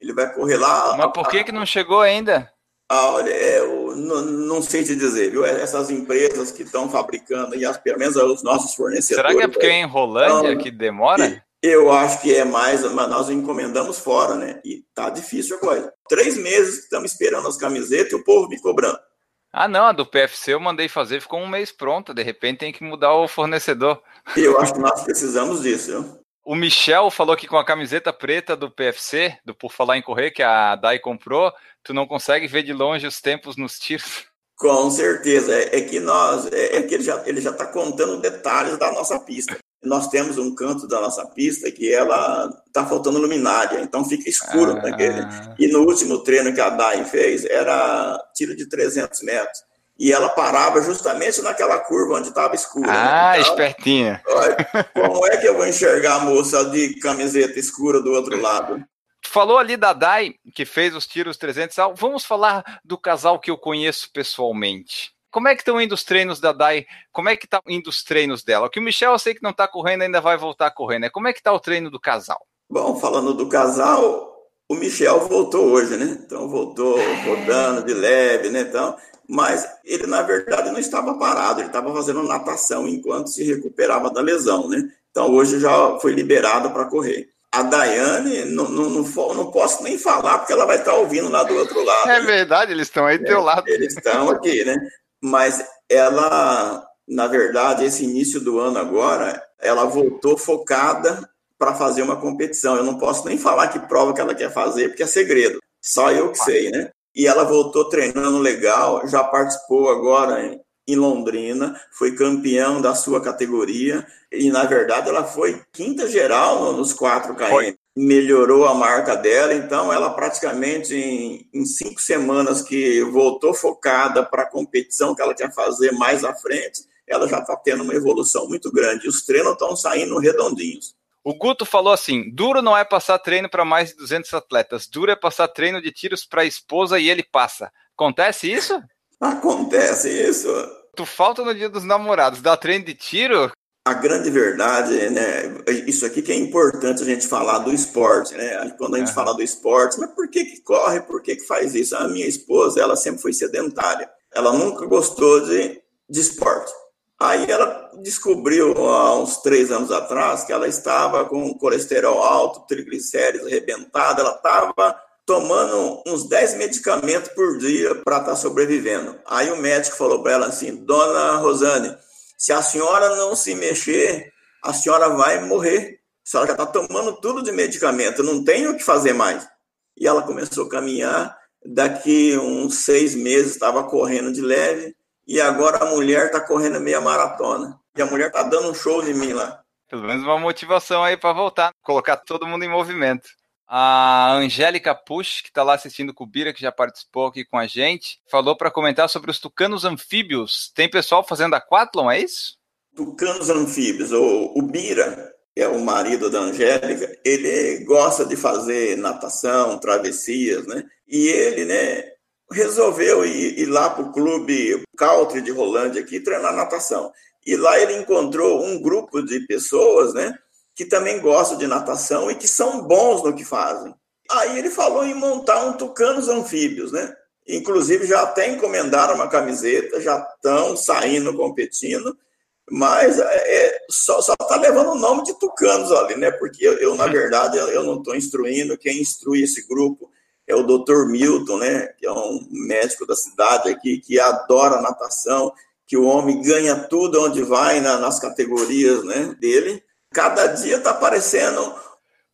Ele vai correr lá. Mas por que, que não chegou ainda? Ah, olha, é, eu não, não, sei te dizer, viu? Essas empresas que estão fabricando, e as, pelo menos os nossos fornecedores. Será que é porque é em Rolândia então, que demora? Eu acho que é mais, mas nós encomendamos fora, né? E tá difícil a coisa. Três meses que estamos esperando as camisetas e o povo me cobrando. Ah, não, a do PFC eu mandei fazer, ficou um mês pronta. De repente tem que mudar o fornecedor. Eu acho que nós precisamos disso. O Michel falou que com a camiseta preta do PFC, do Por Falar em Correr, que a Dai comprou, tu não consegue ver de longe os tempos nos tiros. Com certeza. É, é que nós, é, é, que ele já ele já está contando detalhes da nossa pista. Nós temos um canto da nossa pista que ela está faltando luminária, então fica escuro. Ah. Naquele. E no último treino que a Dai fez era tiro de 300 metros e ela parava justamente naquela curva onde estava escuro. Né? Ah, né? então, espertinha. Como é que eu vou enxergar a moça de camiseta escura do outro lado? Falou ali da Dai, que fez os tiros 300. Vamos falar do casal que eu conheço pessoalmente. Como é que estão indo os treinos da Dai? Como é que estão tá indo os treinos dela? Que o Michel eu sei que não está correndo, ainda vai voltar correndo. Né? Como é que está o treino do casal? Bom, falando do casal, o Michel voltou hoje, né? Então voltou rodando de leve, né? Então, mas ele, na verdade, não estava parado, ele estava fazendo natação enquanto se recuperava da lesão, né? Então, hoje já foi liberado para correr. A Daiane, não, não, não, não, posso nem falar, porque ela vai estar ouvindo lá do outro lado. É verdade, eles estão aí do é, teu lado. Eles estão aqui, né? Mas ela, na verdade, esse início do ano agora, ela voltou focada para fazer uma competição. Eu não posso nem falar que prova que ela quer fazer, porque é segredo. Só eu que sei, né? e ela voltou treinando legal, já participou agora em, Londrina, foi campeão da sua categoria e na verdade ela foi quinta geral nos 4 km. Foi. Melhorou a marca dela, então ela praticamente em, em cinco semanas que voltou focada para a competição que ela quer fazer mais à frente, ela já está tendo uma evolução muito grande. Os treinos estão saindo redondinhos. O Guto falou assim: duro não é passar treino para mais de 200 atletas, duro é passar treino de tiros para a esposa e ele passa. Acontece isso? Acontece isso. Tu falta no dia dos namorados, dá treino de tiro? A grande verdade, né? Isso aqui que é importante a gente falar do esporte, né? Quando a gente uhum. fala do esporte, mas por que que corre? Por que que faz isso? A minha esposa, ela sempre foi sedentária. Ela nunca gostou de, de esporte. Aí ela descobriu há uns três anos atrás que ela estava com colesterol alto, triglicéridos arrebentado, ela estava tomando uns 10 medicamentos por dia para estar tá sobrevivendo. Aí o médico falou para ela assim: Dona Rosane, se a senhora não se mexer, a senhora vai morrer. A senhora já está tomando tudo de medicamento, não tem o que fazer mais. E ela começou a caminhar. Daqui uns seis meses estava correndo de leve e agora a mulher está correndo meia maratona. E a mulher está dando um show de mim lá. Pelo menos uma motivação aí para voltar, colocar todo mundo em movimento. A Angélica Push, que está lá assistindo com o Bira, que já participou aqui com a gente, falou para comentar sobre os tucanos anfíbios. Tem pessoal fazendo aquatlon, é isso? Tucanos anfíbios. O, o Bira, que é o marido da Angélica, ele gosta de fazer natação, travessias, né? E ele, né, resolveu ir, ir lá para o clube country de Rolândia aqui treinar natação. E lá ele encontrou um grupo de pessoas, né, que também gostam de natação e que são bons no que fazem. Aí ele falou em montar um Tucanos Anfíbios, né? Inclusive já até encomendaram uma camiseta, já estão saindo competindo, mas é, é só está levando o nome de Tucanos ali, né? Porque eu, eu na verdade, eu, eu não estou instruindo, quem instrui esse grupo é o Dr. Milton, né, que é um médico da cidade aqui, que adora natação, que o homem ganha tudo onde vai na, nas categorias né, dele. Cada dia está aparecendo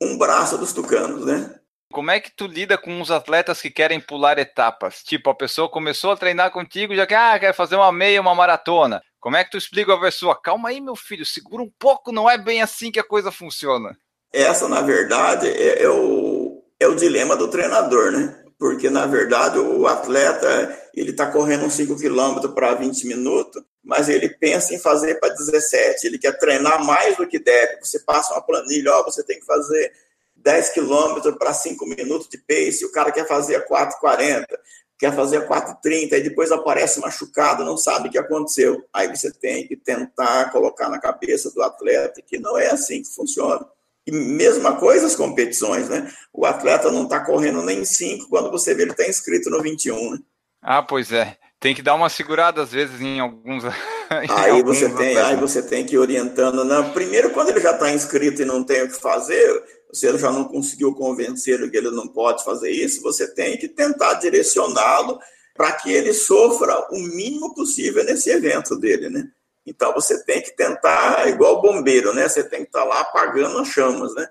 um braço dos tucanos, né? Como é que tu lida com os atletas que querem pular etapas? Tipo, a pessoa começou a treinar contigo, já quer, ah, quer fazer uma meia, uma maratona. Como é que tu explica a pessoa? Calma aí, meu filho, segura um pouco, não é bem assim que a coisa funciona. Essa, na verdade, é, é o é o dilema do treinador, né? Porque, na verdade, o atleta ele está correndo uns 5 km para 20 minutos, mas ele pensa em fazer para 17. Ele quer treinar mais do que deve. Você passa uma planilha, ó, você tem que fazer 10 km para 5 minutos de pace, o cara quer fazer a 4,40, quer fazer a 4,30, e depois aparece machucado, não sabe o que aconteceu. Aí você tem que tentar colocar na cabeça do atleta que não é assim que funciona. E mesma coisa as competições, né? O atleta não está correndo nem 5 quando você vê ele está inscrito no 21, né? Ah, pois é. Tem que dar uma segurada às vezes em alguns. em aí alguns você tem, aí você tem que ir orientando. Né? Primeiro, quando ele já está inscrito e não tem o que fazer, se ele já não conseguiu convencer que ele não pode fazer isso, você tem que tentar direcioná-lo para que ele sofra o mínimo possível nesse evento dele, né? Então você tem que tentar, igual bombeiro, né? Você tem que estar tá lá apagando as chamas, né?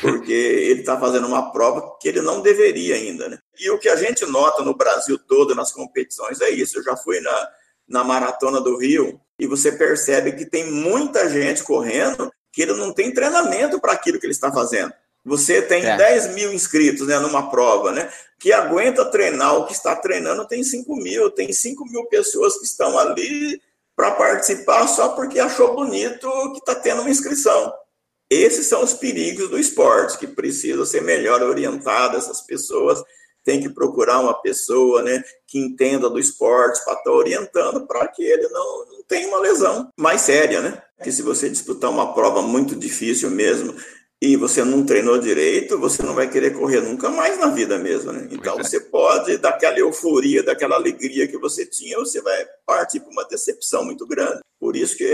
Porque ele está fazendo uma prova que ele não deveria ainda, né? E o que a gente nota no Brasil todo, nas competições, é isso. Eu já fui na, na Maratona do Rio e você percebe que tem muita gente correndo que ele não tem treinamento para aquilo que ele está fazendo. Você tem é. 10 mil inscritos né, numa prova, né? Que aguenta treinar, o que está treinando tem 5 mil, tem 5 mil pessoas que estão ali para participar só porque achou bonito que está tendo uma inscrição. Esses são os perigos do esporte, que precisa ser melhor orientado essas pessoas. Tem que procurar uma pessoa né, que entenda do esporte para estar tá orientando para que ele não, não tenha uma lesão mais séria, né? Porque se você disputar uma prova muito difícil mesmo, e você não treinou direito, você não vai querer correr nunca mais na vida mesmo, né? Então é. você pode, daquela euforia, daquela alegria que você tinha, você vai partir para uma decepção muito grande. Por isso que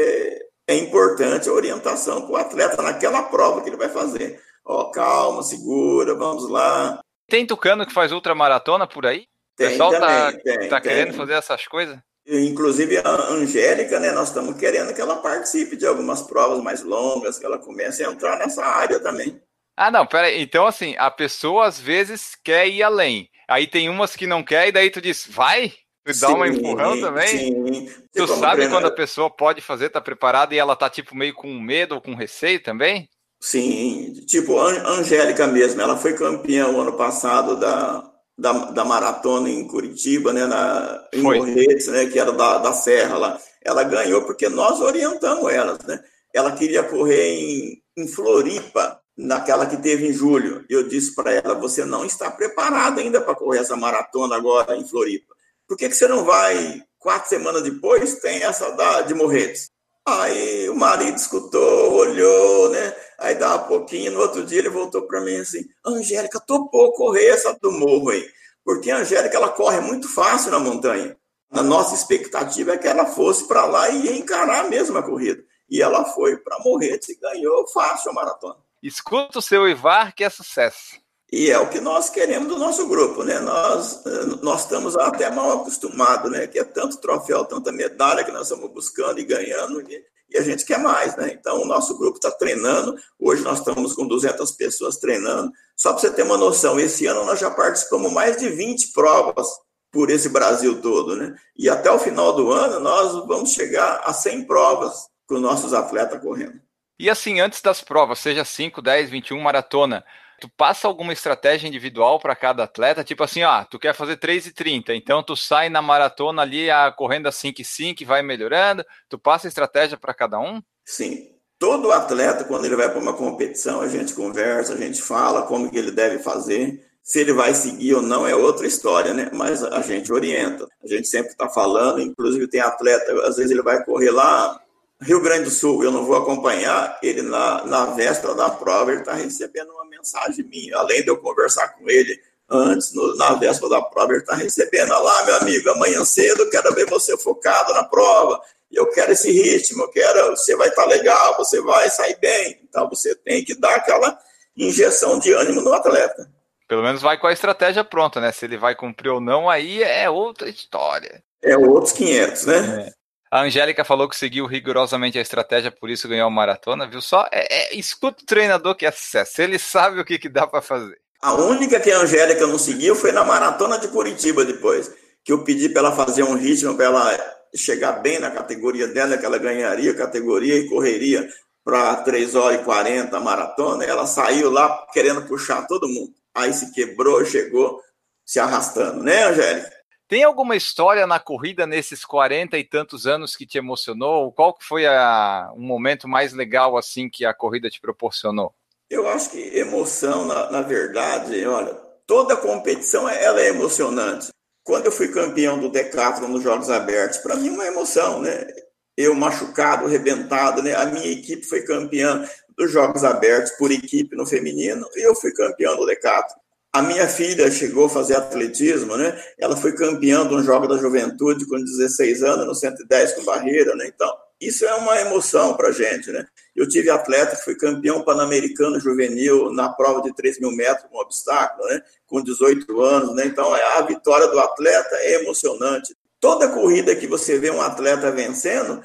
é importante a orientação para o atleta naquela prova que ele vai fazer. Ó, calma, segura, vamos lá. Tem tucano que faz ultramaratona por aí? Tem, o pessoal também, tá, tem, tá tem. querendo fazer essas coisas? Inclusive a Angélica, né? Nós estamos querendo que ela participe de algumas provas mais longas, que ela comece a entrar nessa área também. Ah, não, peraí. Então, assim, a pessoa às vezes quer ir além. Aí tem umas que não quer, e daí tu diz, vai? Tu dá sim, uma empurrão também? Sim. Tu sabe quando a pessoa pode fazer, tá preparada e ela tá tipo meio com medo ou com receio também? Sim, tipo a Angélica mesmo, ela foi campeã o ano passado da, da, da maratona em Curitiba, né, na, em Morretes, né, que era da, da Serra lá. Ela ganhou porque nós orientamos elas, né? Ela queria correr em, em Floripa, naquela que teve em julho. Eu disse para ela: você não está preparada ainda para correr essa maratona agora em Floripa. Por que, que você não vai quatro semanas depois? Tem essa da, de Morretes. Aí o marido escutou, olhou, né? Aí dá um pouquinho, no outro dia ele voltou para mim assim: Angélica, topou correr essa do morro aí. Porque a Angélica ela corre muito fácil na montanha. A nossa expectativa é que ela fosse para lá e encarar a mesma corrida. E ela foi para Morretes e ganhou fácil a maratona. Escuta o seu Ivar, que é sucesso. E é o que nós queremos do nosso grupo, né? Nós, nós estamos até mal acostumados, né? Que é tanto troféu, tanta medalha que nós estamos buscando e ganhando, e, e a gente quer mais, né? Então, o nosso grupo está treinando. Hoje nós estamos com 200 pessoas treinando. Só para você ter uma noção, esse ano nós já participamos mais de 20 provas por esse Brasil todo, né? E até o final do ano nós vamos chegar a 100 provas com nossos atletas correndo. E assim, antes das provas, seja 5, 10, 21 maratona, tu passa alguma estratégia individual para cada atleta? Tipo assim, ah, tu quer fazer 3,30, então tu sai na maratona ali a correndo a 5,5 vai melhorando, tu passa estratégia para cada um? Sim. Todo atleta, quando ele vai para uma competição, a gente conversa, a gente fala como que ele deve fazer. Se ele vai seguir ou não é outra história, né? Mas a gente orienta. A gente sempre está falando, inclusive tem atleta, às vezes ele vai correr lá Rio Grande do Sul, eu não vou acompanhar, ele na, na véspera da prova, ele está recebendo uma mensagem minha, além de eu conversar com ele antes, no, na véspera da prova, ele está recebendo, lá, meu amigo, amanhã cedo eu quero ver você focado na prova, eu quero esse ritmo, eu quero, você vai estar tá legal, você vai sair bem, então você tem que dar aquela injeção de ânimo no atleta. Pelo menos vai com a estratégia pronta, né? Se ele vai cumprir ou não, aí é outra história. É outros 500, né? É. A Angélica falou que seguiu rigorosamente a estratégia, por isso ganhou a maratona, viu só? É, é, escuta o treinador que é sucesso, ele sabe o que, que dá para fazer. A única que a Angélica não seguiu foi na maratona de Curitiba depois, que eu pedi para ela fazer um ritmo para ela chegar bem na categoria dela, que ela ganharia categoria e correria para 3 horas e 40 a maratona, ela saiu lá querendo puxar todo mundo. Aí se quebrou, chegou se arrastando, né, Angélica? Tem alguma história na corrida nesses 40 e tantos anos que te emocionou? Qual foi a, um momento mais legal assim que a corrida te proporcionou? Eu acho que emoção, na, na verdade, olha, toda competição ela é emocionante. Quando eu fui campeão do Decathlon nos Jogos Abertos, para mim é uma emoção, né? Eu machucado, arrebentado, né? A minha equipe foi campeã dos Jogos Abertos por equipe no feminino e eu fui campeão do Decathlon. A minha filha chegou a fazer atletismo, né? Ela foi campeã de um jogo da juventude com 16 anos, no 110 com barreira, né? Então, isso é uma emoção para a gente, né? Eu tive atleta que foi campeão pan-americano juvenil na prova de 3 mil metros com obstáculo, né? Com 18 anos, né? Então, a vitória do atleta é emocionante. Toda corrida que você vê um atleta vencendo,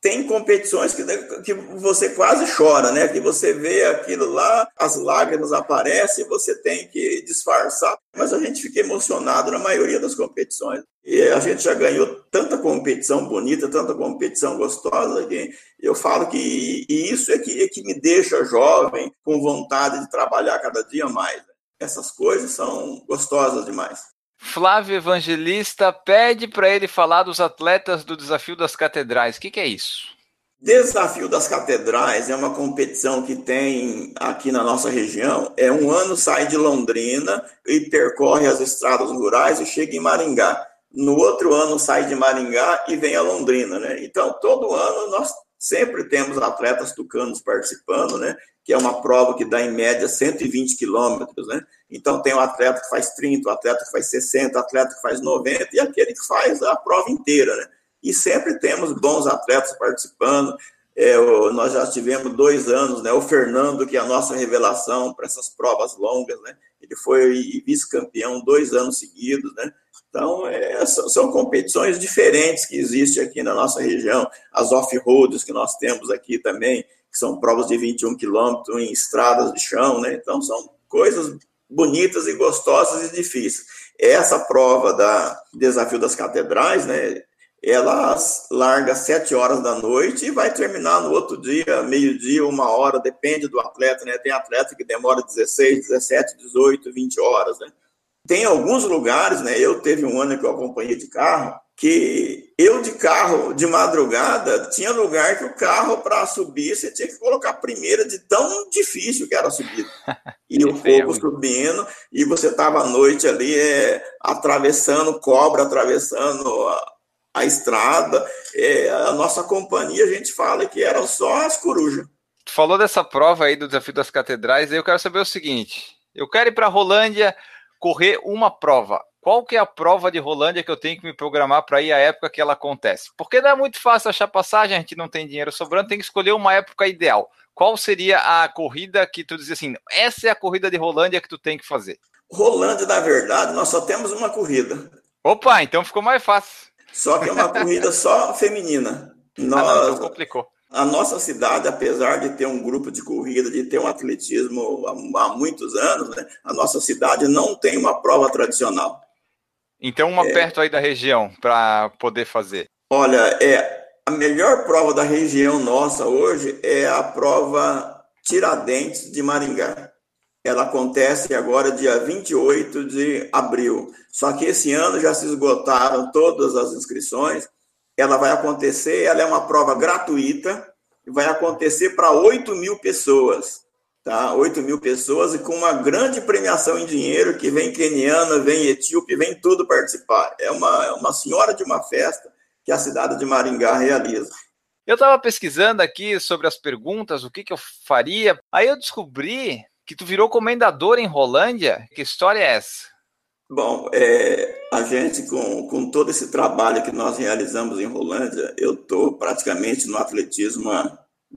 tem competições que, que você quase chora, né? Que você vê aquilo lá, as lágrimas aparecem, você tem que disfarçar. Mas a gente fica emocionado na maioria das competições. E a gente já ganhou tanta competição bonita, tanta competição gostosa, que eu falo que isso é que, é que me deixa jovem, com vontade de trabalhar cada dia mais. Essas coisas são gostosas demais. Flávio Evangelista pede para ele falar dos atletas do Desafio das Catedrais. O que, que, é isso? Desafio das Catedrais é uma competição que tem aqui na nossa região. É um ano sai de Londrina e percorre as estradas rurais e chega em Maringá. No outro ano sai de Maringá e vem a Londrina, né? Então todo ano nós sempre temos atletas tucanos participando, né? Que é uma prova que dá em média 120 quilômetros, né? Então, tem o atleta que faz 30, o atleta que faz 60, o atleta que faz 90 e aquele que faz a prova inteira, né? E sempre temos bons atletas participando. É, nós já tivemos dois anos, né? O Fernando, que é a nossa revelação para essas provas longas, né? Ele foi vice-campeão dois anos seguidos, né? Então, é, são competições diferentes que existem aqui na nossa região. As off-roads que nós temos aqui também, que são provas de 21 quilômetros em estradas de chão, né? Então, são coisas bonitas e gostosas e difíceis. Essa prova da Desafio das Catedrais, né, ela larga sete horas da noite e vai terminar no outro dia, meio-dia, uma hora, depende do atleta, né? Tem atleta que demora 16, 17, 18, 20 horas, né? Tem alguns lugares, né? Eu teve um ano que eu acompanhei de carro, que eu de carro de madrugada tinha lugar que o carro para subir você tinha que colocar primeira de tão difícil que era a subida. E o fogo subindo e você tava à noite ali é, atravessando cobra atravessando a, a estrada. É, a nossa companhia a gente fala que eram só as corujas. Falou dessa prova aí do desafio das catedrais eu quero saber o seguinte. Eu quero ir para Rolândia correr uma prova qual que é a prova de Rolândia que eu tenho que me programar para ir à época que ela acontece? Porque não é muito fácil achar passagem, a gente não tem dinheiro sobrando, tem que escolher uma época ideal. Qual seria a corrida que tu diz assim, essa é a corrida de Rolândia que tu tem que fazer? Rolândia, na verdade, nós só temos uma corrida. Opa, então ficou mais fácil. Só que é uma corrida só feminina. Nós, ah, não, então complicou. A nossa cidade, apesar de ter um grupo de corrida, de ter um atletismo há, muitos anos, né, a nossa cidade não tem uma prova tradicional. Então, uma é, perto aí da região para poder fazer. Olha, é a melhor prova da região nossa hoje é a prova Tiradentes de Maringá. Ela acontece agora dia 28 de abril. Só que esse ano já se esgotaram todas as inscrições. Ela vai acontecer, ela é uma prova gratuita, vai acontecer para 8 mil pessoas tá? 8 mil pessoas e com uma grande premiação em dinheiro que vem queniana, vem etíope, vem tudo participar. É uma, é uma senhora de uma festa que a cidade de Maringá realiza. Eu estava pesquisando aqui sobre as perguntas, o que, que eu faria. Aí eu descobri que tu virou comendador em Rolândia. Que história é essa? Bom, é, a gente, com, com todo esse trabalho que nós realizamos em Rolândia, eu estou praticamente no atletismo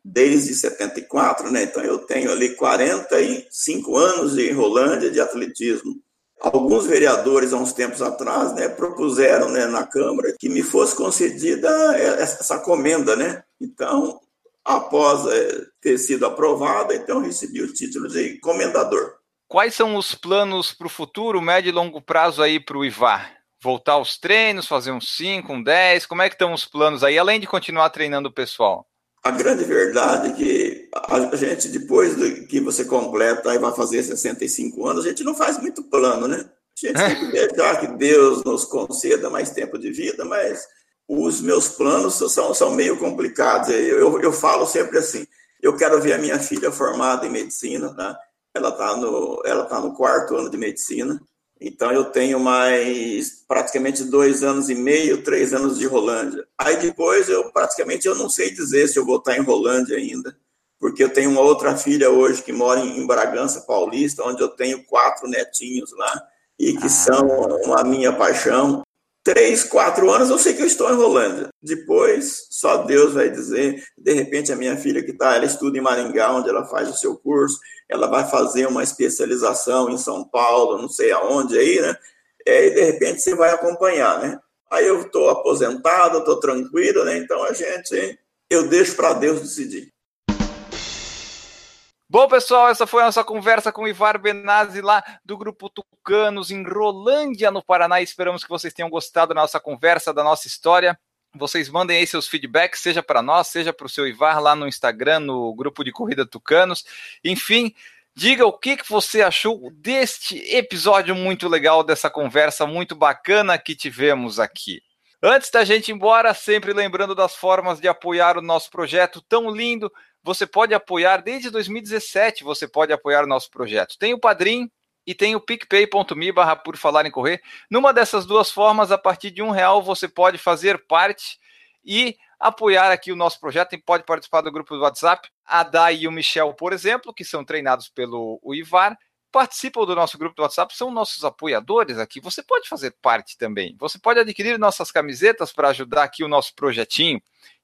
desde 74, né? Então eu tenho ali 45 anos de Rolândia de atletismo. Alguns vereadores, há uns tempos atrás, né, propuseram né, na Câmara que me fosse concedida essa comenda, né? Então, após é, ter sido aprovada, então recebi o título de comendador. Quais são os planos para o futuro, médio e longo prazo aí para o IVAR? Voltar aos treinos, fazer um 5, um 10? Como é que estão os planos aí, além de continuar treinando o pessoal? A grande verdade é que a gente, depois que você completa e vai fazer 65 anos, a gente não faz muito plano, né? A gente tem que deixar que Deus nos conceda mais tempo de vida, mas os meus planos são, são meio complicados. Eu, eu falo sempre assim: eu quero ver a minha filha formada em medicina, tá? Ela está no, ela tá no quarto ano de medicina. Então eu tenho mais praticamente dois anos e meio, três anos de Rolândia. Aí depois eu praticamente eu não sei dizer se eu vou estar em Rolândia ainda, porque eu tenho uma outra filha hoje que mora em Bragança Paulista, onde eu tenho quatro netinhos lá e que ah. são a minha paixão três, quatro anos, eu sei que eu estou em Rolândia. Depois, só Deus vai dizer. De repente, a minha filha que está, ela estuda em Maringá, onde ela faz o seu curso, ela vai fazer uma especialização em São Paulo, não sei aonde aí, né? E de repente você vai acompanhar, né? Aí eu estou aposentado, estou tranquilo, né? Então a gente eu deixo para Deus decidir. Bom, pessoal, essa foi a nossa conversa com o Ivar Benazzi lá do Grupo Tucanos em Rolândia, no Paraná. Esperamos que vocês tenham gostado da nossa conversa, da nossa história. Vocês mandem aí seus feedbacks, seja para nós, seja para o seu Ivar lá no Instagram, no Grupo de Corrida Tucanos. Enfim, diga o que, que você achou deste episódio muito legal, dessa conversa muito bacana que tivemos aqui. Antes da gente ir embora, sempre lembrando das formas de apoiar o nosso projeto tão lindo você pode apoiar desde 2017, você pode apoiar o nosso projeto. Tem o Padrim e tem o picpay.me barra por falar em correr. Numa dessas duas formas, a partir de um real, você pode fazer parte e apoiar aqui o nosso projeto e pode participar do grupo do WhatsApp. A Dai e o Michel, por exemplo, que são treinados pelo Ivar, participam do nosso grupo do WhatsApp, são nossos apoiadores aqui. Você pode fazer parte também. Você pode adquirir nossas camisetas para ajudar aqui o nosso projetinho.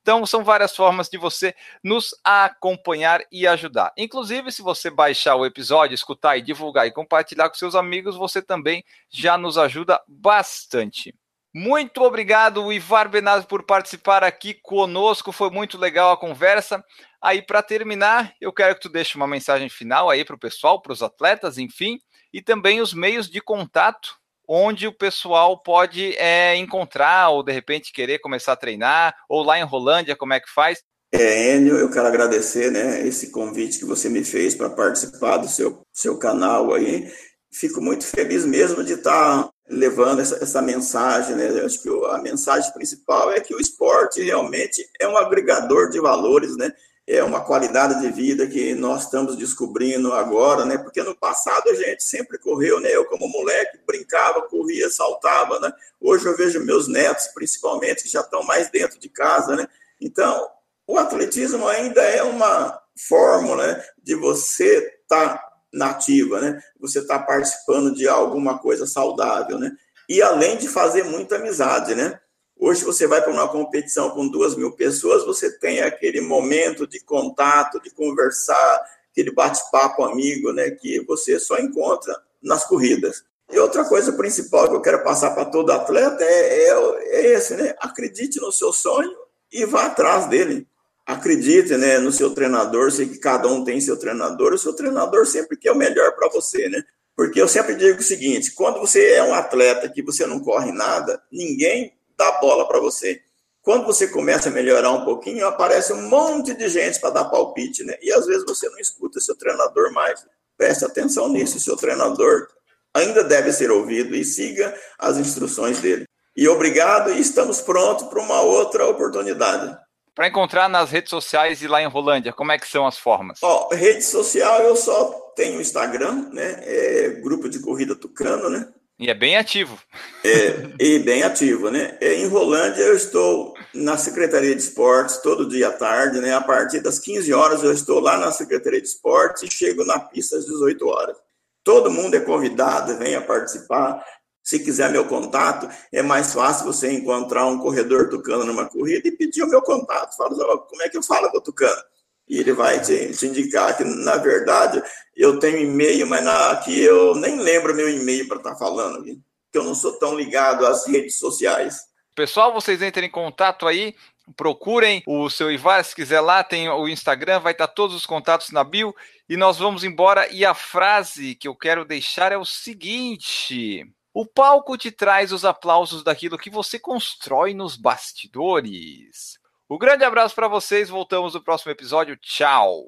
Então, são várias formas de você nos acompanhar e ajudar. Inclusive, se você baixar o episódio, escutar e divulgar e compartilhar com seus amigos, você também já nos ajuda bastante. Muito obrigado, Ivar Benazzi, por participar aqui conosco. Foi muito legal a conversa. Aí, para terminar, eu quero que tu deixe uma mensagem final aí para o pessoal, para os atletas, enfim, e também os meios de contato onde o pessoal pode é, encontrar ou de repente querer começar a treinar, ou lá em Rolândia, como é que faz? É, Enio, eu quero agradecer né, esse convite que você me fez para participar do seu, seu canal aí. Fico muito feliz mesmo de estar tá levando essa, essa mensagem. Né? Eu acho que a mensagem principal é que o esporte realmente é um agregador de valores, né? É uma qualidade de vida que nós estamos descobrindo agora, né? Porque no passado a gente sempre correu, né? Eu como moleque brincava, corria, saltava, né? Hoje eu vejo meus netos, principalmente, que já estão mais dentro de casa, né? Então, o atletismo ainda é uma fórmula né, de você estar tá nativa, né? Você estar tá participando de alguma coisa saudável, né? E além de fazer muita amizade, né? Hoje você vai para uma competição com duas mil pessoas, você tem aquele momento de contato, de conversar, aquele bate-papo amigo, né, que você só encontra nas corridas. E outra coisa principal que eu quero passar para todo atleta é, é, é esse, né? Acredite no seu sonho e vá atrás dele. Acredite, né, no seu treinador. Sei que cada um tem seu treinador. O seu treinador sempre quer o melhor para você, né? Porque eu sempre digo o seguinte: quando você é um atleta que você não corre nada, ninguém dá bola para você. Quando você começa a melhorar um pouquinho, aparece um monte de gente para dar palpite, né? E às vezes você não escuta seu treinador mais. Preste atenção nisso, seu treinador ainda deve ser ouvido e siga as instruções dele. E obrigado, e estamos prontos para uma outra oportunidade. Para encontrar nas redes sociais e lá em Rolândia, como é que são as formas? Ó, rede social eu só tenho Instagram, né? É grupo de corrida Tucano, né? E é bem ativo. É, e bem ativo, né? É, em Rolândia, eu estou na Secretaria de Esportes todo dia à tarde, né? A partir das 15 horas, eu estou lá na Secretaria de Esportes e chego na pista às 18 horas. Todo mundo é convidado, venha participar. Se quiser meu contato, é mais fácil você encontrar um corredor tucano numa corrida e pedir o meu contato. Fala, como é que eu falo com o tucano? E ele vai te, te, indicar que, na verdade, eu tenho e-mail, mas na, aqui eu nem lembro meu e-mail para estar tá falando, que eu não sou tão ligado às redes sociais. Pessoal, vocês entrem em contato aí, procurem o seu Ivar, se quiser lá, tem o Instagram, vai estar todos os contatos na bio, e nós vamos embora. E a frase que eu quero deixar é o seguinte: o palco te traz os aplausos daquilo que você constrói nos bastidores. Um grande abraço para vocês. Voltamos no próximo episódio. Tchau.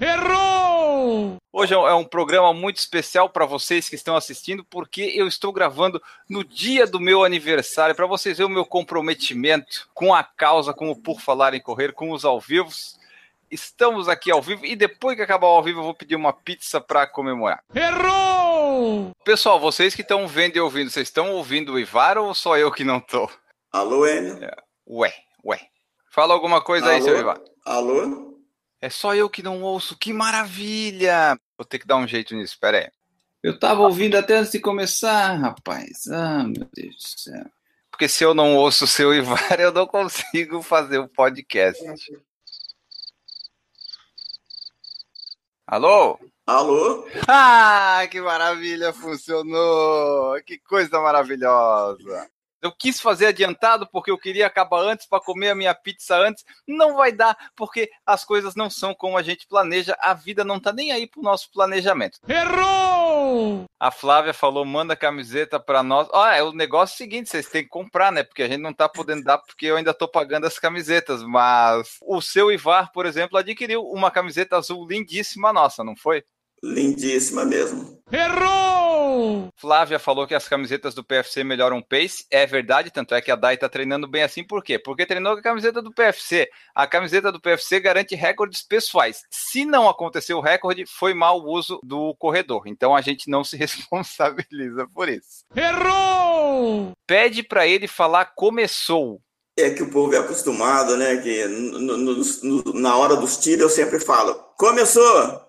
Errou! Hoje é um programa muito especial para vocês que estão assistindo, porque eu estou gravando no dia do meu aniversário, para vocês verem o meu comprometimento com a causa, com o Por Falar em Correr, com os ao vivos. Estamos aqui ao vivo e depois que acabar o ao vivo eu vou pedir uma pizza para comemorar. Errou! Pessoal, vocês que estão vendo e ouvindo, vocês estão ouvindo o Ivar ou só eu que não tô? Alô, Enio? É. Ué, ué. Fala alguma coisa Alô? aí, seu Ivar. Alô? É só eu que não ouço, que maravilha! Vou ter que dar um jeito nisso, pera aí. Eu tava ouvindo até antes de começar, rapaz. Ah, meu Deus do céu. Porque se eu não ouço o seu Ivar, eu não consigo fazer o podcast. Alô? Alô? Ah, que maravilha, funcionou! Que coisa maravilhosa! Eu quis fazer adiantado porque eu queria acabar antes para comer a minha pizza antes. Não vai dar porque as coisas não são como a gente planeja. A vida não tá nem aí pro nosso planejamento. Errou! A Flávia falou: manda camiseta para nós. Ah, é o negócio seguinte: vocês têm que comprar, né? Porque a gente não tá podendo dar porque eu ainda tô pagando as camisetas. Mas o seu Ivar, por exemplo, adquiriu uma camiseta azul lindíssima nossa, não foi? Lindíssima mesmo. Errou! Flávia falou que as camisetas do PFC melhoram o pace. É verdade, tanto é que a Dai tá treinando bem assim. Por quê? Porque treinou com a camiseta do PFC. A camiseta do PFC garante recordes pessoais. Se não acontecer o recorde, foi mau uso do corredor. Então a gente não se responsabiliza por isso. Errou! Pede para ele falar começou. É que o povo é acostumado, né? Que no, no, no, na hora dos tiros eu sempre falo: começou!